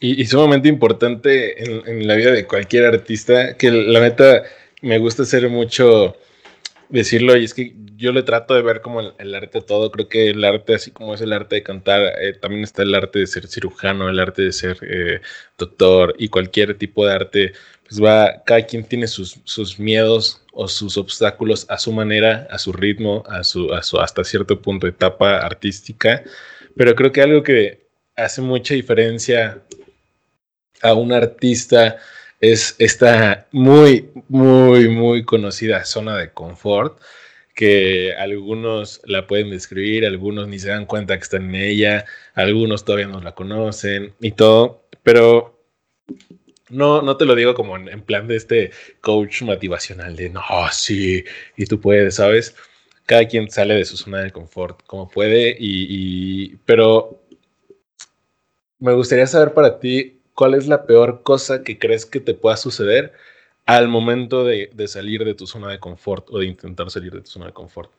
Y, sumamente importante en, la vida de cualquier artista, que la neta me gusta hacer mucho decirlo y es que yo le trato de ver como el, arte todo. Creo que el arte, así como es el arte de cantar, eh, también está el arte de ser cirujano, el arte de ser eh, doctor y cualquier tipo de arte. Pues va, cada quien tiene sus, sus miedos o sus obstáculos a su manera, a su ritmo, a su, a su hasta cierto punto etapa artística. Pero creo que algo que hace mucha diferencia a un artista es esta muy, muy, muy conocida zona de confort que algunos la pueden describir, algunos ni se dan cuenta que están en ella, algunos todavía no la conocen y todo, pero no, no te lo digo como en, plan de este coach motivacional de no, sí, y tú puedes, ¿sabes? Cada quien sale de su zona de confort como puede, y, pero me gustaría saber para ti cuál es la peor cosa que crees que te pueda suceder al momento de, salir de tu zona de confort o de intentar salir de tu zona de confort?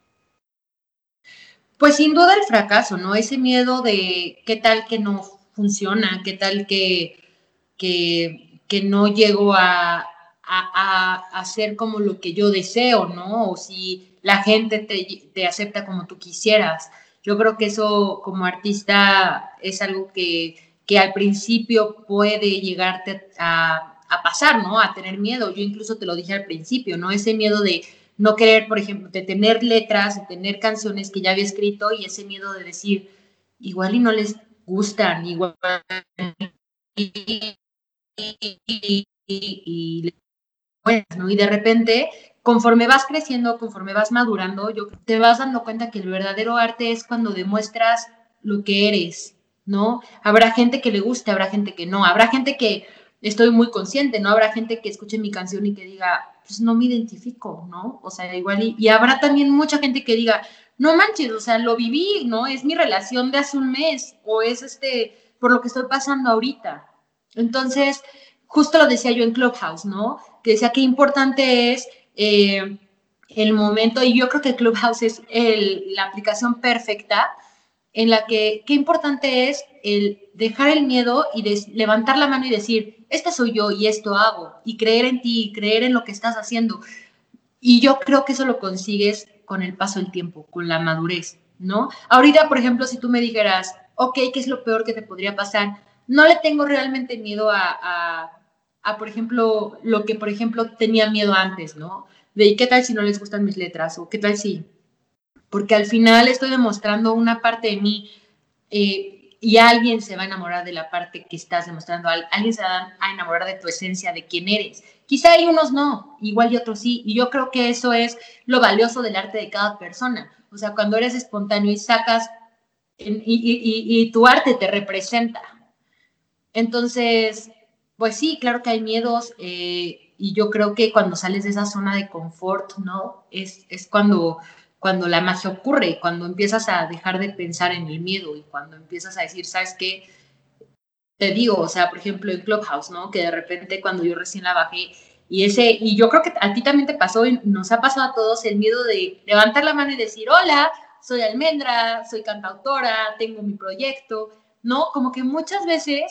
Pues sin duda el fracaso, ¿no? Ese miedo de qué tal que no funciona, qué tal que, que, no llego a, a, hacer como lo que yo deseo, ¿no? O si la gente te, te acepta como tú quisieras. Yo creo que eso como artista es algo que que al principio puede llegarte a, pasar, ¿no? A tener miedo. Yo incluso te lo dije al principio, ¿no? Ese miedo de no querer, por ejemplo, de tener letras, de tener canciones que ya había escrito y ese miedo de decir, igual y no les gustan, igual y, y, ¿no? y de repente, conforme vas creciendo, conforme vas madurando, yo, te vas dando cuenta que el verdadero arte es cuando demuestras lo que eres, ¿no? Habrá gente que le guste, habrá gente que no, habrá gente que estoy muy consciente, ¿no? Habrá gente que escuche mi canción y que diga, pues no me identifico, ¿no? O sea, igual, y, habrá también mucha gente que diga, no manches, o sea, lo viví, ¿no? Es mi relación de hace un mes o es este, por lo que estoy pasando ahorita. Entonces, justo lo decía yo en Clubhouse, ¿no? Que decía que importante es eh, el momento, y yo creo que Clubhouse es la aplicación perfecta en la que qué importante es el dejar el miedo y levantar la mano y decir, este soy yo y esto hago, y creer en ti, y creer en lo que estás haciendo. Y yo creo que eso lo consigues con el paso del tiempo, con la madurez, ¿no? Ahorita, por ejemplo, si tú me dijeras, ok, ¿qué es lo peor que te podría pasar? No le tengo realmente miedo a, a, por ejemplo, lo que, por ejemplo, tenía miedo antes, ¿no? De qué tal si no les gustan mis letras o qué tal si porque al final estoy demostrando una parte de mí eh, y alguien se va a enamorar de la parte que estás demostrando, alguien se va a enamorar de tu esencia, de quién eres. Quizá hay unos no, igual y otros sí, y yo creo que eso es lo valioso del arte de cada persona. O sea, cuando eres espontáneo y sacas, y, tu arte te representa. Entonces, pues sí, claro que hay miedos, eh, y yo creo que cuando sales de esa zona de confort, ¿no? Es, es cuando cuando la magia ocurre, cuando empiezas a dejar de pensar en el miedo y cuando empiezas a decir, ¿sabes qué? Te digo, o sea, por ejemplo, en Clubhouse, ¿no? Que de repente cuando yo recién la bajé y ese, y yo creo que a ti también te pasó nos ha pasado a todos el miedo de levantar la mano y decir, hola, soy almendra, soy cantautora, tengo mi proyecto, ¿no? Como que muchas veces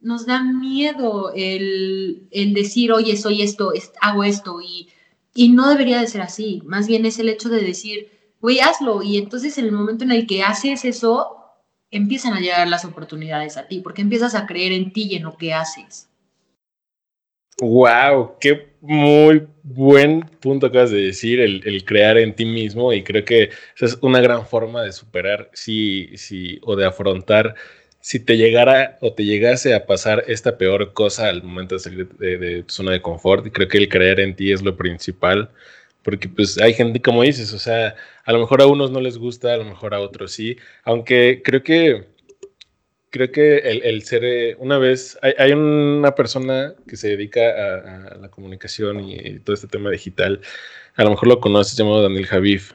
nos da miedo el, el decir, oye, soy esto, hago esto, y, y no debería de ser así. Más bien es el hecho de decir, güey, hazlo. Y entonces en el momento en el que haces eso, empiezan a llegar las oportunidades a ti, porque empiezas a creer en ti y en lo que haces. Wow, qué muy buen punto acabas de decir, el, crear en ti mismo, y creo que esa es una gran forma de superar, sí, sí, o de afrontar si te llegara o te llegase a pasar esta peor cosa al momento de salir de, de tu zona de confort, y creo que el creer en ti es lo principal porque pues hay gente, como dices, o sea, a lo mejor a unos no les gusta, a lo mejor a otros sí, aunque creo que, creo que el, ser, eh, una vez, hay, una persona que se dedica a, la comunicación y, todo este tema digital, a lo mejor lo conoces, llamado Daniel Javif.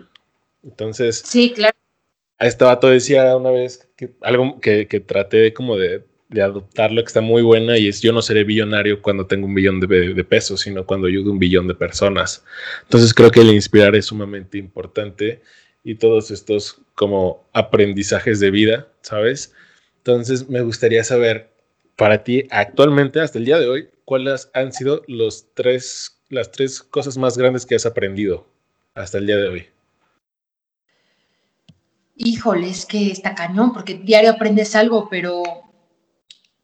Entonces, sí, claro. A este vato decía una vez que algo que, que traté como de de adoptarlo que está muy buena y es yo no seré billonario cuando tengo un billón de, pesos, sino cuando ayudo un billón de personas. Entonces creo que el inspirar es sumamente importante y todos estos como aprendizajes de vida, ¿sabes? Entonces me gustaría saber para ti actualmente, hasta el día de hoy, cuáles han sido los tres, las tres cosas más grandes que has aprendido hasta el día de hoy. Híjole, es que está cañón, porque diario aprendes algo, pero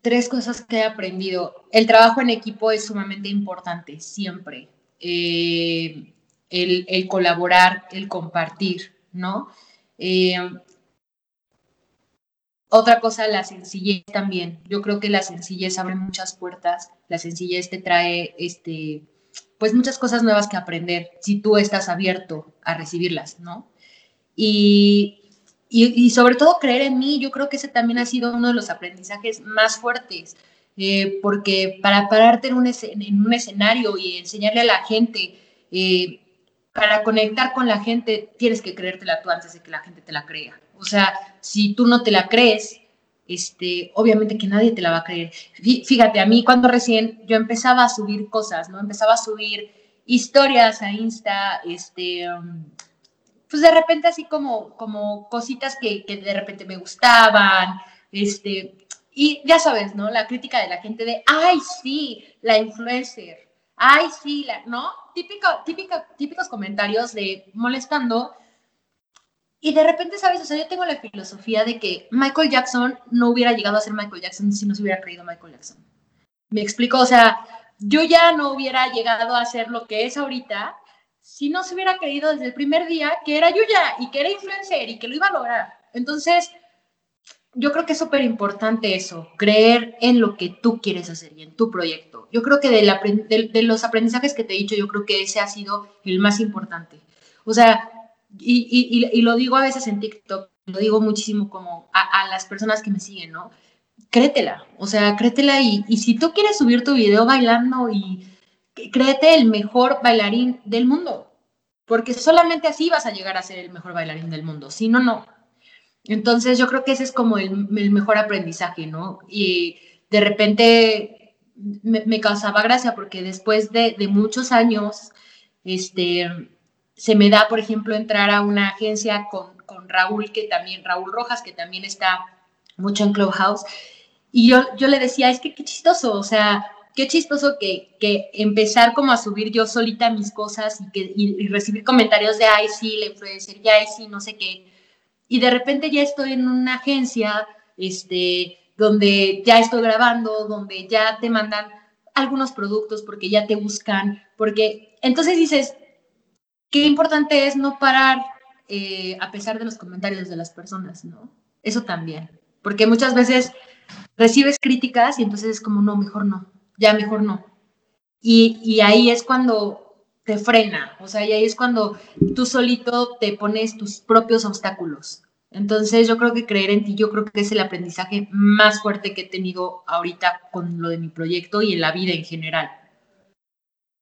tres cosas que he aprendido. El trabajo en equipo es sumamente importante, siempre. Eh, el, colaborar, el compartir, ¿no? Eh, otra cosa, la sencillez también. Yo creo que la sencillez abre muchas puertas. La sencillez te trae, este, pues muchas cosas nuevas que aprender si tú estás abierto a recibirlas, ¿no? Y y, sobre todo creer en mí, yo creo que ese también ha sido uno de los aprendizajes más fuertes, eh, porque para pararte en un, en un, escenario y enseñarle a la gente, eh, para conectar con la gente, tienes que creértela tú antes de que la gente te la crea. O sea, si tú no te la crees, este, obviamente que nadie te la va a creer. Fíjate, a mí cuando recién yo empezaba a subir cosas, ¿no? Empezaba a subir historias a Insta, este, um, pues de repente así como, como cositas que, de repente me gustaban, este, y ya sabes, ¿no? La crítica de la gente de, ay, sí, la influencer, ay, sí, la, ¿no? Típico, típico, típicos comentarios de molestando. Y de repente, ¿sabes? O sea, yo tengo la filosofía de que Michael Jackson no hubiera llegado a ser Michael Jackson si no se hubiera creído Michael Jackson. Me explico, o sea, yo ya no hubiera llegado a ser lo que es ahorita si no se hubiera creído desde el primer día que era Yuya y que era influencer y que lo iba a lograr. Entonces, yo creo que es súper importante eso, creer en lo que tú quieres hacer y en tu proyecto. Yo creo que de, de, los aprendizajes que te he dicho, yo creo que ese ha sido el más importante. O sea, y, y, lo digo a veces en TikTok, lo digo muchísimo como a, las personas que me siguen, ¿no? Créetela, o sea, créetela y, y si tú quieres subir tu video bailando y créete el mejor bailarín del mundo, porque solamente así vas a llegar a ser el mejor bailarín del mundo, si no, no. Entonces yo creo que ese es como el, mejor aprendizaje, ¿no? Y de repente me, causaba gracia porque después de, muchos años, este, se me da, por ejemplo, entrar a una agencia con, con, Raúl, que también, Raúl Rojas, que también está mucho en Clubhouse, y yo, yo le decía, es que qué chistoso, o sea, qué chistoso que, que empezar como a subir yo solita mis cosas y, que, y, recibir comentarios de, ay, sí, la influencer, ya, ay, sí, no sé qué, y de repente ya estoy en una agencia, este, donde ya estoy grabando, donde ya te mandan algunos productos porque ya te buscan, porque entonces dices, qué importante es no parar eh, a pesar de los comentarios de las personas, ¿no? Eso también, porque muchas veces recibes críticas y entonces es como, no, mejor no, ya mejor no. Y, y ahí es cuando te frena, o sea, y ahí es cuando tú solito te pones tus propios obstáculos. Entonces yo creo que creer en ti, yo creo que es el aprendizaje más fuerte que he tenido ahorita con lo de mi proyecto y en la vida en general.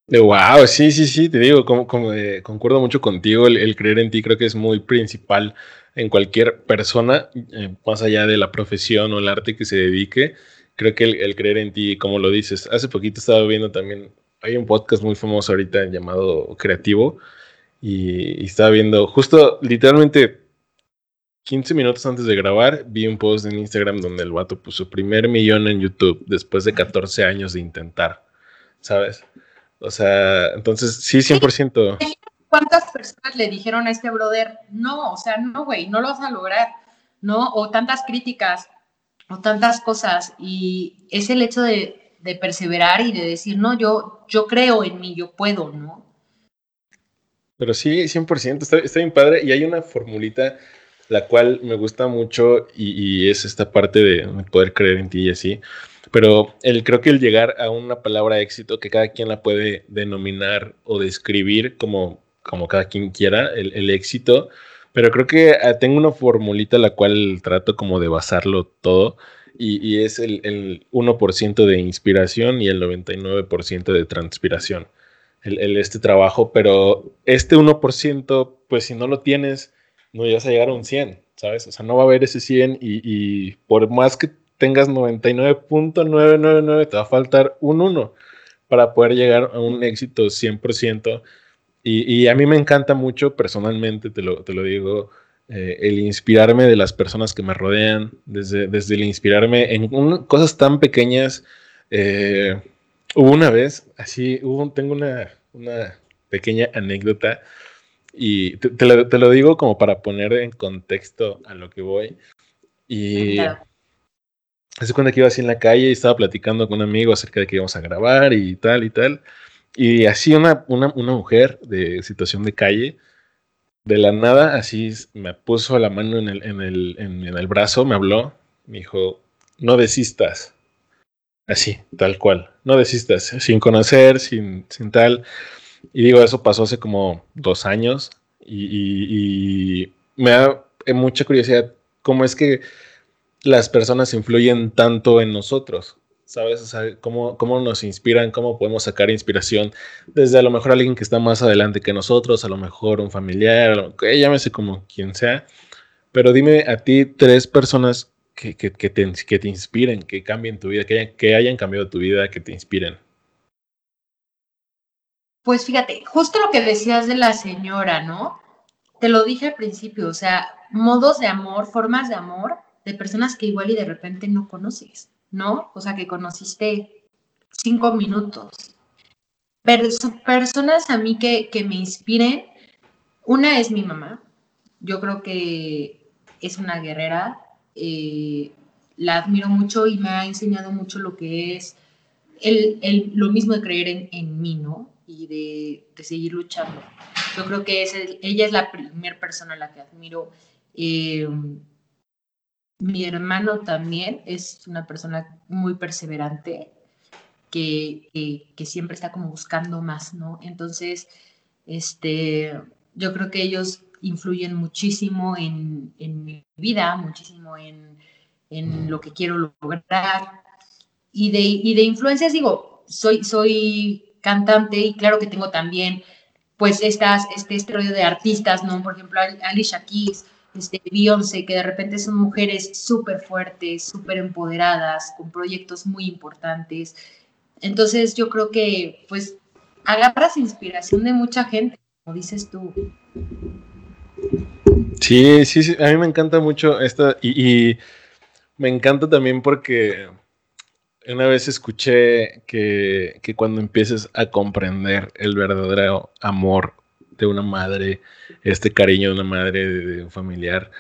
Wow, sí, sí, sí, te digo, como, como eh, concuerdo mucho contigo, el, creer en ti creo que es muy principal en cualquier persona, eh, más allá de la profesión o el arte que se dedique, creo que el, creer en ti, como lo dices, hace poquito estaba viendo también, hay un podcast muy famoso ahorita llamado Creativo, y, y estaba viendo, justo literalmente 15 minutos antes de grabar, vi un post en Instagram donde el vato puso primer millón en YouTube después de 14 años de intentar, ¿sabes? O sea, entonces sí, 100%. ¿Cuántas personas le dijeron a este brother, no, o sea, no, güey, no lo vas a lograr, ¿no? O tantas críticas, tantas cosas. Y es el hecho de, perseverar y de decir, no, yo, yo creo en mí, yo puedo, ¿no? Pero sí, 100%, está, está bien padre. Y hay una formulita, la cual me gusta mucho y, y es esta parte de poder creer en ti y así pero el, creo que el llegar a una palabra éxito que cada quien la puede denominar o describir como, como cada quien quiera, el, éxito, pero creo que ah, tengo una formulita la cual trato como de basarlo todo y, es el, el 1% de inspiración y el 99% de transpiración. El, este trabajo, pero este 1%, pues si no lo tienes, no vas a llegar a un 100, ¿sabes? O sea, no va a haber ese 100 y, y por más que tengas 99.999, te va a faltar un 1 para poder llegar a un éxito 100%. Y, y a mí me encanta mucho, personalmente, te lo, te lo digo, eh, el inspirarme de las personas que me rodean, desde, desde el inspirarme en cosas tan pequeñas. Eh, hubo una vez, así, hubo, tengo una, una pequeña anécdota y te, lo, te, lo, digo como para poner en contexto a lo que voy. Y Hace cuenta que iba así en la calle y estaba platicando con un amigo acerca de que íbamos a grabar y tal y tal. Y así una, una, una mujer de situación de calle, de la nada, así me puso la mano en el, en el, en, el brazo, me habló, me dijo, no desistas. Así, tal cual, no desistas, sin conocer, sin, sin tal. Y digo, eso pasó hace como dos años y, y, me da mucha curiosidad cómo es que las personas influyen tanto en nosotros, ¿sabes? O sea, cómo, cómo, nos inspiran, cómo podemos sacar inspiración desde a lo mejor alguien que está más adelante que nosotros, a lo mejor un familiar, llámese como quien sea. Pero dime a ti tres personas que, que, que, te, que te, inspiren, que cambien tu vida, que hayan, que hayan cambiado tu vida, que te inspiren. Pues fíjate, justo lo que decías de la señora, ¿no? Te lo dije al principio, o sea, modos de amor, formas de amor de personas que igual y de repente no conoces, ¿no? O sea, que conociste cinco minutos. Personas a mí que, que me inspiren. Una es mi mamá. Yo creo que es una guerrera. Eh, la admiro mucho y me ha enseñado mucho lo que es el, lo mismo de creer en, en mí, ¿no? Y de, de, seguir luchando. Yo creo que es ella es la primera persona a la que admiro. Eh, mi hermano también es una persona muy perseverante, que, que, siempre está como buscando más, ¿no? Entonces, este, yo creo que ellos influyen muchísimo en, en mi vida, muchísimo en, en, lo que quiero lograr. Y de, y de influencias, digo, soy, soy cantante y claro que tengo también, pues, estas, este, este rollo de artistas, ¿no? Por ejemplo, Alicia Keys, este, Beyoncé, que de repente son mujeres súper fuertes, súper empoderadas, con proyectos muy importantes. Entonces yo creo que pues agarras inspiración de mucha gente, como dices tú. Sí, sí, sí, a mí me encanta mucho esta y, me encanta también porque una vez escuché que, que, cuando empieces a comprender el verdadero amor de una madre, este cariño de una madre, de, un familiar,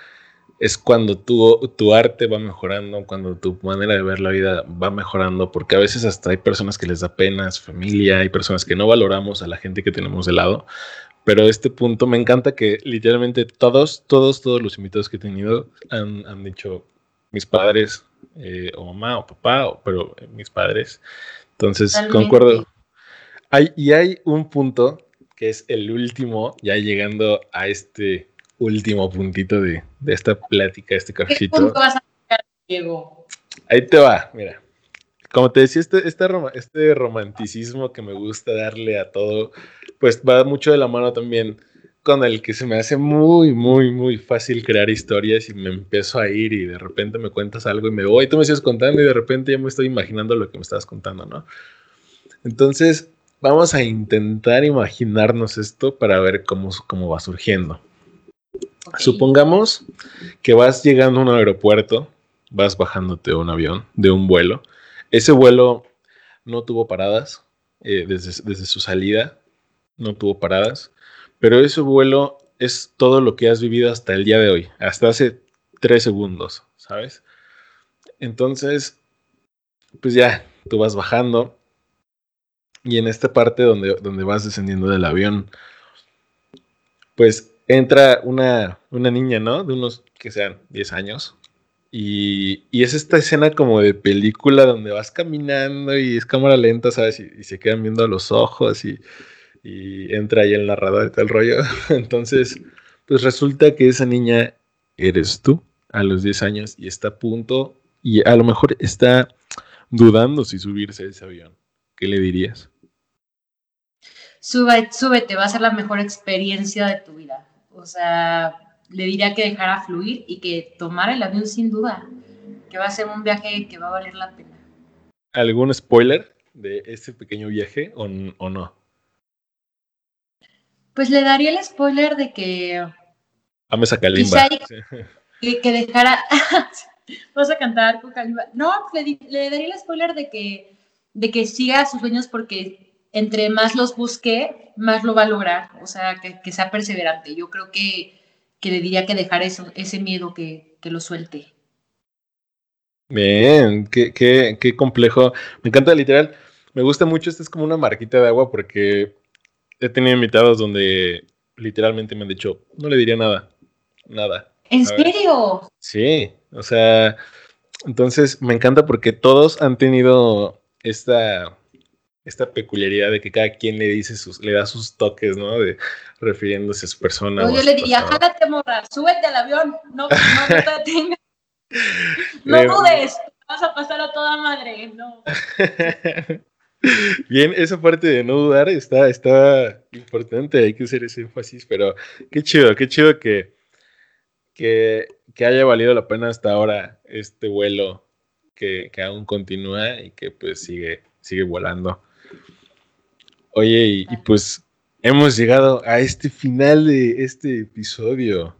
es cuando tu, tu arte va mejorando, cuando tu manera de ver la vida va mejorando, porque a veces hasta hay personas que les da pena su familia, hay personas que no valoramos a la gente que tenemos de lado, pero este punto me encanta que literalmente todos, todos, todos los invitados que he tenido han, han dicho mis padres, eh, o mamá, o papá, pero mis padres. Entonces, concuerdo. Hay, y hay un punto que es el último, ya llegando a este último puntito de, esta plática, este cafecito. ¿Qué punto vas a sacar, Diego? Ahí te va, mira. Como te decía, este, este, este romanticismo que me gusta darle a todo, pues va mucho de la mano también con el que se me hace muy, muy, muy fácil crear historias y me empiezo a ir y de repente me cuentas algo y me voy, tú me sigues contando y de repente ya me estoy imaginando lo que me estabas contando, ¿no? Entonces, Vamos a intentar imaginarnos esto para ver cómo, cómo va surgiendo. Supongamos que vas llegando a un aeropuerto, vas bajándote de un avión, de un vuelo. Ese vuelo no tuvo paradas eh, desde, desde su salida, no tuvo paradas, pero ese vuelo es todo lo que has vivido hasta el día de hoy, hasta hace tres segundos, ¿sabes? Entonces, pues ya, tú vas bajando, y en esta parte donde, donde vas descendiendo del avión, pues entra una, una niña, ¿no? De unos que sean 10 años. Y, y, es esta escena como de película donde vas caminando y es cámara lenta, ¿sabes? Y, se quedan viendo a los ojos y, y entra ahí el narrador de tal rollo. Entonces, pues resulta que esa niña eres tú a los 10 años y está a punto y a lo mejor está dudando si subirse a ese avión. ¿Qué le dirías? Súbete, súbete, va a ser la mejor experiencia de tu vida. O sea, le diría que dejara fluir y que tomara el avión sin duda, que va a ser un viaje que va a valer la pena. ¿Algún spoiler de ese pequeño viaje o, no? Pues le daría el spoiler de que... Ames a Kalimba. Que, que, dejara... Vas a cantar con Kalimba. No, le, le daría el spoiler de que, de que siga sus sueños porque entre más los busque, más lo va a lograr, o sea, que, sea perseverante. Yo creo que, le diría que dejar eso, ese miedo que, lo suelte. Bien, qué, qué, qué complejo. Me encanta literal. Me gusta mucho, esta es como una marquita de agua porque he tenido invitados donde literalmente me han dicho, no le diría nada, nada. ¿En serio? Sí, o sea, entonces me encanta porque todos han tenido esta esta peculiaridad de que cada quien le dice sus, le da sus toques, ¿no? De refiriéndose a su persona. yo le diría, jálate, morra, súbete al avión, no, no, te detengas. No dudes, vas a pasar a toda madre, no. Bien, esa parte de no dudar está, está importante, hay que hacer ese énfasis, pero qué chido, qué chido que, que, que haya valido la pena hasta ahora este vuelo que, que aún continúa y que pues sigue, sigue volando. Oye, y, pues hemos llegado a este final de este episodio.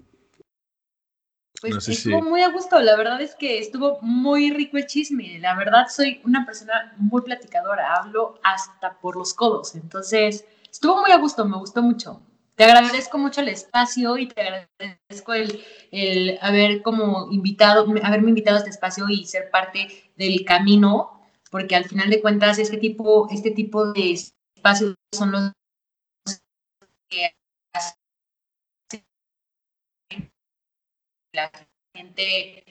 Pues estuvo muy a gusto, la verdad es que estuvo muy rico el chisme. La verdad soy una persona muy platicadora, hablo hasta por los codos, entonces estuvo muy a gusto, me gustó mucho. te agradezco mucho el espacio y te agradezco el, haber como invitado, haberme invitado a este espacio y ser parte del camino, porque al final de cuentas este tipo, este tipo de espacios son los que la gente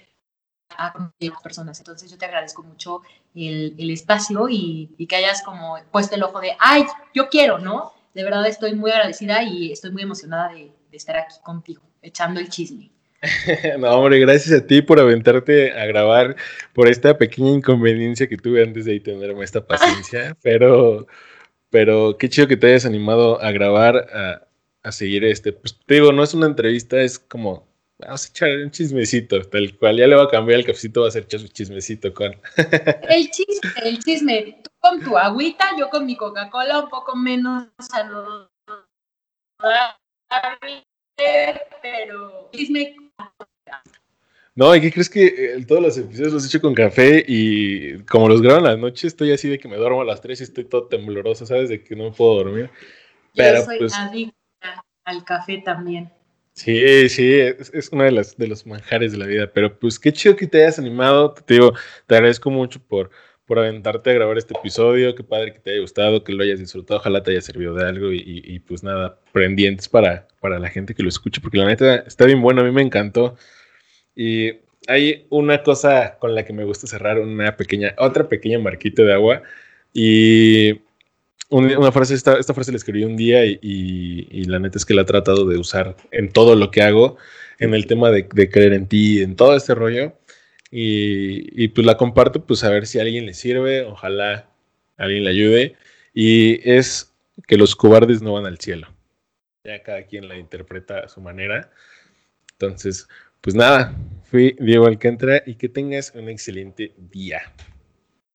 a las personas. Entonces yo te agradezco mucho el, el espacio y, y, que hayas como puesto el ojo de, ay, yo quiero, ¿no? De verdad estoy muy agradecida y estoy muy emocionada de, de estar aquí contigo, echando el chisme. no, hombre, gracias a ti por aventarte a grabar, por esta pequeña inconveniencia que tuve antes de tenerme esta paciencia, pero, pero qué chido que te hayas animado a grabar, a, a seguir este. Pues te digo, no es una entrevista, es como Vamos a echar un chismecito, tal cual. Ya le va a cambiar el cafecito, va a ser su chismecito con. el chisme, el chisme. Tú con tu agüita, yo con mi Coca-Cola, un poco menos saludable, pero chisme. No, ¿y qué crees que eh, todos los episodios los he hecho con café y como los grabo en las noches, estoy así de que me duermo a las 3 y estoy todo tembloroso, ¿sabes? De que no puedo dormir. Pero, yo soy pues, adicta al café también. Sí, sí, es, uno de, las, de los manjares de la vida, pero pues qué chido que te hayas animado, te digo, te agradezco mucho por, por aventarte a grabar este episodio, qué padre que te haya gustado, que lo hayas disfrutado, ojalá te haya servido de algo y, pues nada, pendientes para, para la gente que lo escuche, porque la neta está bien bueno, a mí me encantó. Y hay una cosa con la que me gusta cerrar, una pequeña, otra pequeña marquita de agua, y una frase, esta, esta, frase la escribí un día y, la neta es que la he tratado de usar en todo lo que hago, en el tema de, creer en ti, en todo este rollo. Y, pues la comparto, pues a ver si a alguien le sirve, ojalá alguien le ayude. Y es que los cobardes no van al cielo. Ya cada quien la interpreta a su manera. Entonces, pues nada, fui Diego Alcántara y que tengas un excelente día.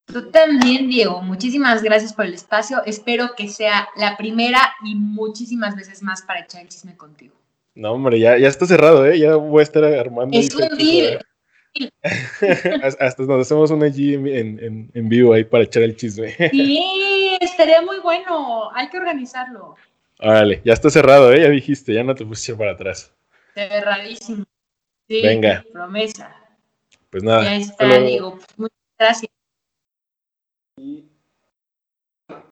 Tú también, Diego. Muchísimas gracias por el espacio. Espero que sea la primera y muchísimas veces más para echar el chisme contigo. No, hombre, ya, ya está cerrado, ¿eh? Ya voy a estar armando. Es un deal. Hasta nos hacemos una G en, en, vivo ahí para echar el chisme. sí, estaría muy bueno. Hay que organizarlo. Órale, ya está cerrado, ¿eh? Ya dijiste, ya no te pusiste para atrás. Cerradísimo. Sí, Venga. Promesa. Pues nada. Ya está, Diego. Muchas gracias.